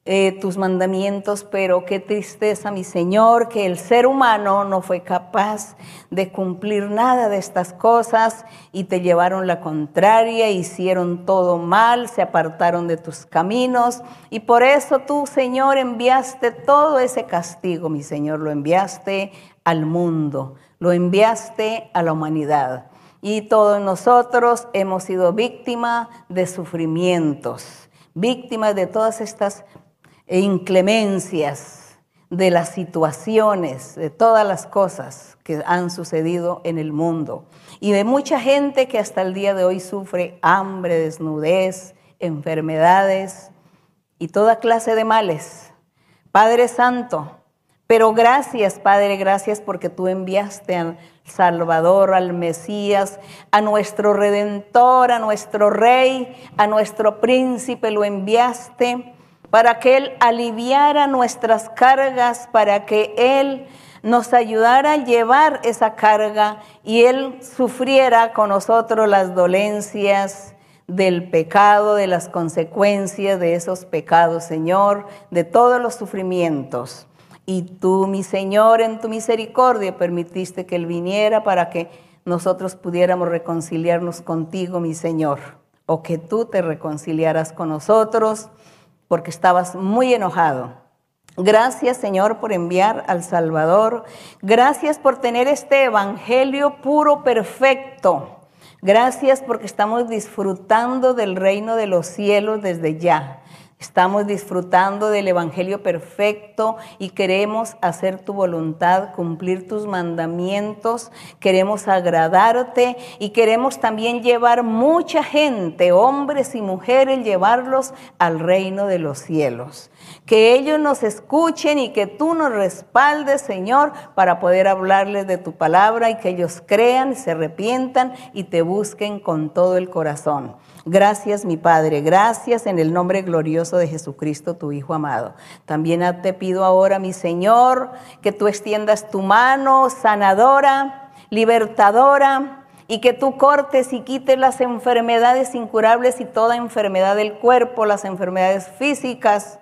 eh, tus mandamientos, pero qué tristeza, mi Señor, que el ser humano no fue capaz de cumplir nada de estas cosas y te llevaron la contraria, hicieron todo mal, se apartaron de tus caminos y por eso tú, Señor, enviaste todo ese castigo, mi Señor, lo enviaste al mundo, lo enviaste a la humanidad. Y todos nosotros hemos sido víctimas de sufrimientos, víctimas de todas estas e inclemencias de las situaciones, de todas las cosas que han sucedido en el mundo. Y de mucha gente que hasta el día de hoy sufre hambre, desnudez, enfermedades y toda clase de males. Padre Santo, pero gracias, Padre, gracias porque tú enviaste al Salvador, al Mesías, a nuestro Redentor, a nuestro Rey, a nuestro Príncipe, lo enviaste para que Él aliviara nuestras cargas, para que Él nos ayudara a llevar esa carga y Él sufriera con nosotros las dolencias del pecado, de las consecuencias de esos pecados, Señor, de todos los sufrimientos. Y tú, mi Señor, en tu misericordia permitiste que Él viniera para que nosotros pudiéramos reconciliarnos contigo, mi Señor, o que tú te reconciliaras con nosotros porque estabas muy enojado. Gracias Señor por enviar al Salvador. Gracias por tener este Evangelio puro, perfecto. Gracias porque estamos disfrutando del reino de los cielos desde ya. Estamos disfrutando del Evangelio perfecto y queremos hacer tu voluntad, cumplir tus mandamientos, queremos agradarte y queremos también llevar mucha gente, hombres y mujeres, llevarlos al reino de los cielos. Que ellos nos escuchen y que tú nos respaldes, Señor, para poder hablarles de tu palabra y que ellos crean, se arrepientan y te busquen con todo el corazón. Gracias, mi Padre, gracias en el nombre glorioso de Jesucristo, tu Hijo amado. También te pido ahora, mi Señor, que tú extiendas tu mano sanadora, libertadora, y que tú cortes y quites las enfermedades incurables y toda enfermedad del cuerpo, las enfermedades físicas,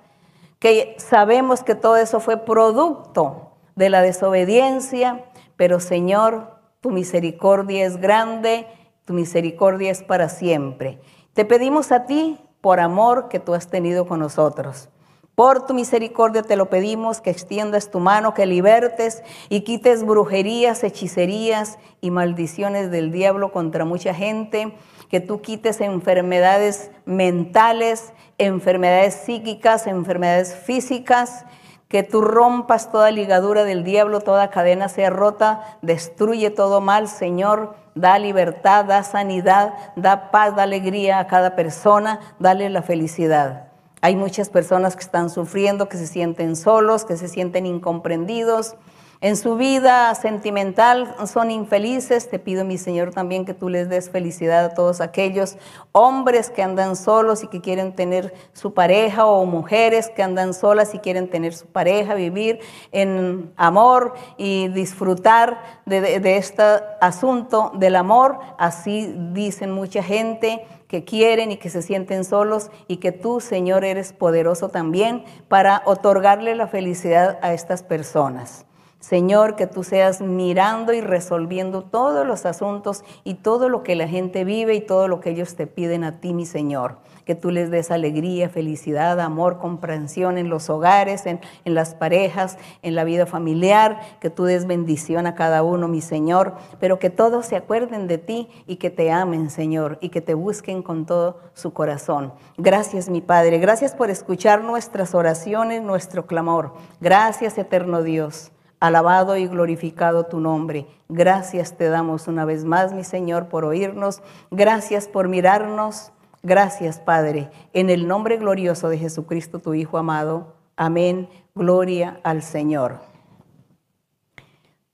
que sabemos que todo eso fue producto de la desobediencia, pero Señor, tu misericordia es grande tu misericordia es para siempre. Te pedimos a ti, por amor que tú has tenido con nosotros. Por tu misericordia te lo pedimos, que extiendas tu mano, que libertes y quites brujerías, hechicerías y maldiciones del diablo contra mucha gente, que tú quites enfermedades mentales, enfermedades psíquicas, enfermedades físicas, que tú rompas toda ligadura del diablo, toda cadena sea rota, destruye todo mal, Señor, da libertad, da sanidad, da paz, da alegría a cada persona, dale la felicidad. Hay muchas personas que están sufriendo, que se sienten solos, que se sienten incomprendidos, en su vida sentimental son infelices. Te pido, mi Señor, también que tú les des felicidad a todos aquellos hombres que andan solos y que quieren tener su pareja o mujeres que andan solas y quieren tener su pareja, vivir en amor y disfrutar de, de este asunto del amor. Así dicen mucha gente que quieren y que se sienten solos y que tú, Señor, eres poderoso también para otorgarle la felicidad a estas personas. Señor, que tú seas mirando y resolviendo todos los asuntos y todo lo que la gente vive y todo lo que ellos te piden a ti, mi Señor. Que tú les des alegría, felicidad, amor, comprensión en los hogares, en, las parejas, en la vida familiar. Que tú des bendición a cada uno, mi Señor. Pero que todos se acuerden de ti y que te amen, Señor, y que te busquen con todo su corazón. Gracias, mi Padre. Gracias por escuchar nuestras oraciones, nuestro clamor. Gracias, eterno Dios. Alabado y glorificado tu nombre. Gracias te damos una vez más, mi Señor, por oírnos. Gracias por mirarnos. Gracias, Padre. En el nombre glorioso de Jesucristo, tu Hijo amado. Amén. Gloria al Señor.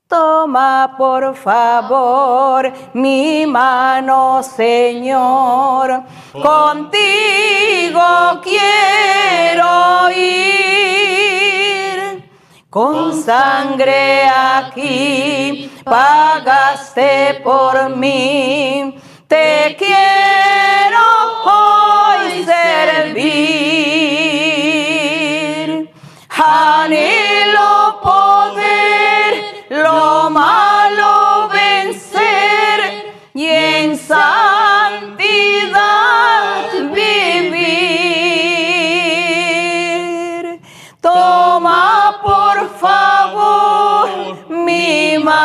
Toma por favor mi mano, Señor. Contigo quiero ir con sangre aquí pagaste por mí, te quiero hoy servir.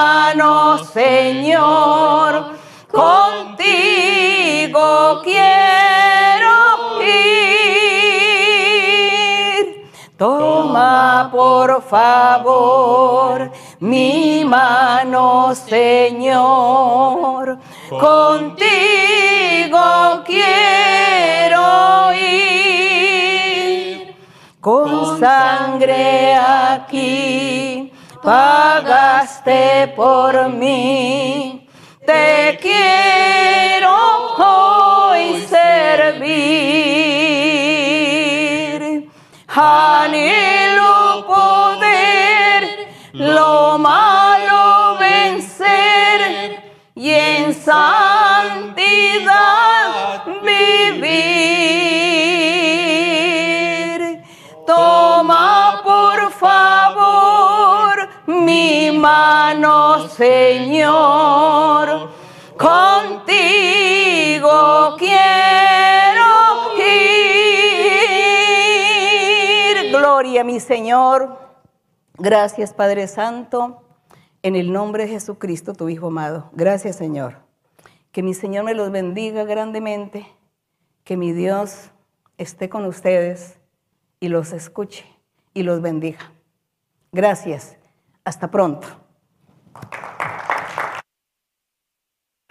Mi mano, Señor, contigo quiero ir. Toma por favor mi mano, Señor, contigo quiero ir. Con sangre aquí pagaste por mí. Te quiero hoy servir. Anhelo poder lo malo mi mano, Señor, contigo quiero ir. Gloria, mi Señor. Gracias, Padre Santo, en el nombre de Jesucristo, tu Hijo amado. Gracias, Señor. Que mi Señor me los bendiga grandemente, que mi Dios esté con ustedes y los escuche y los bendiga. Gracias. Hasta pronto.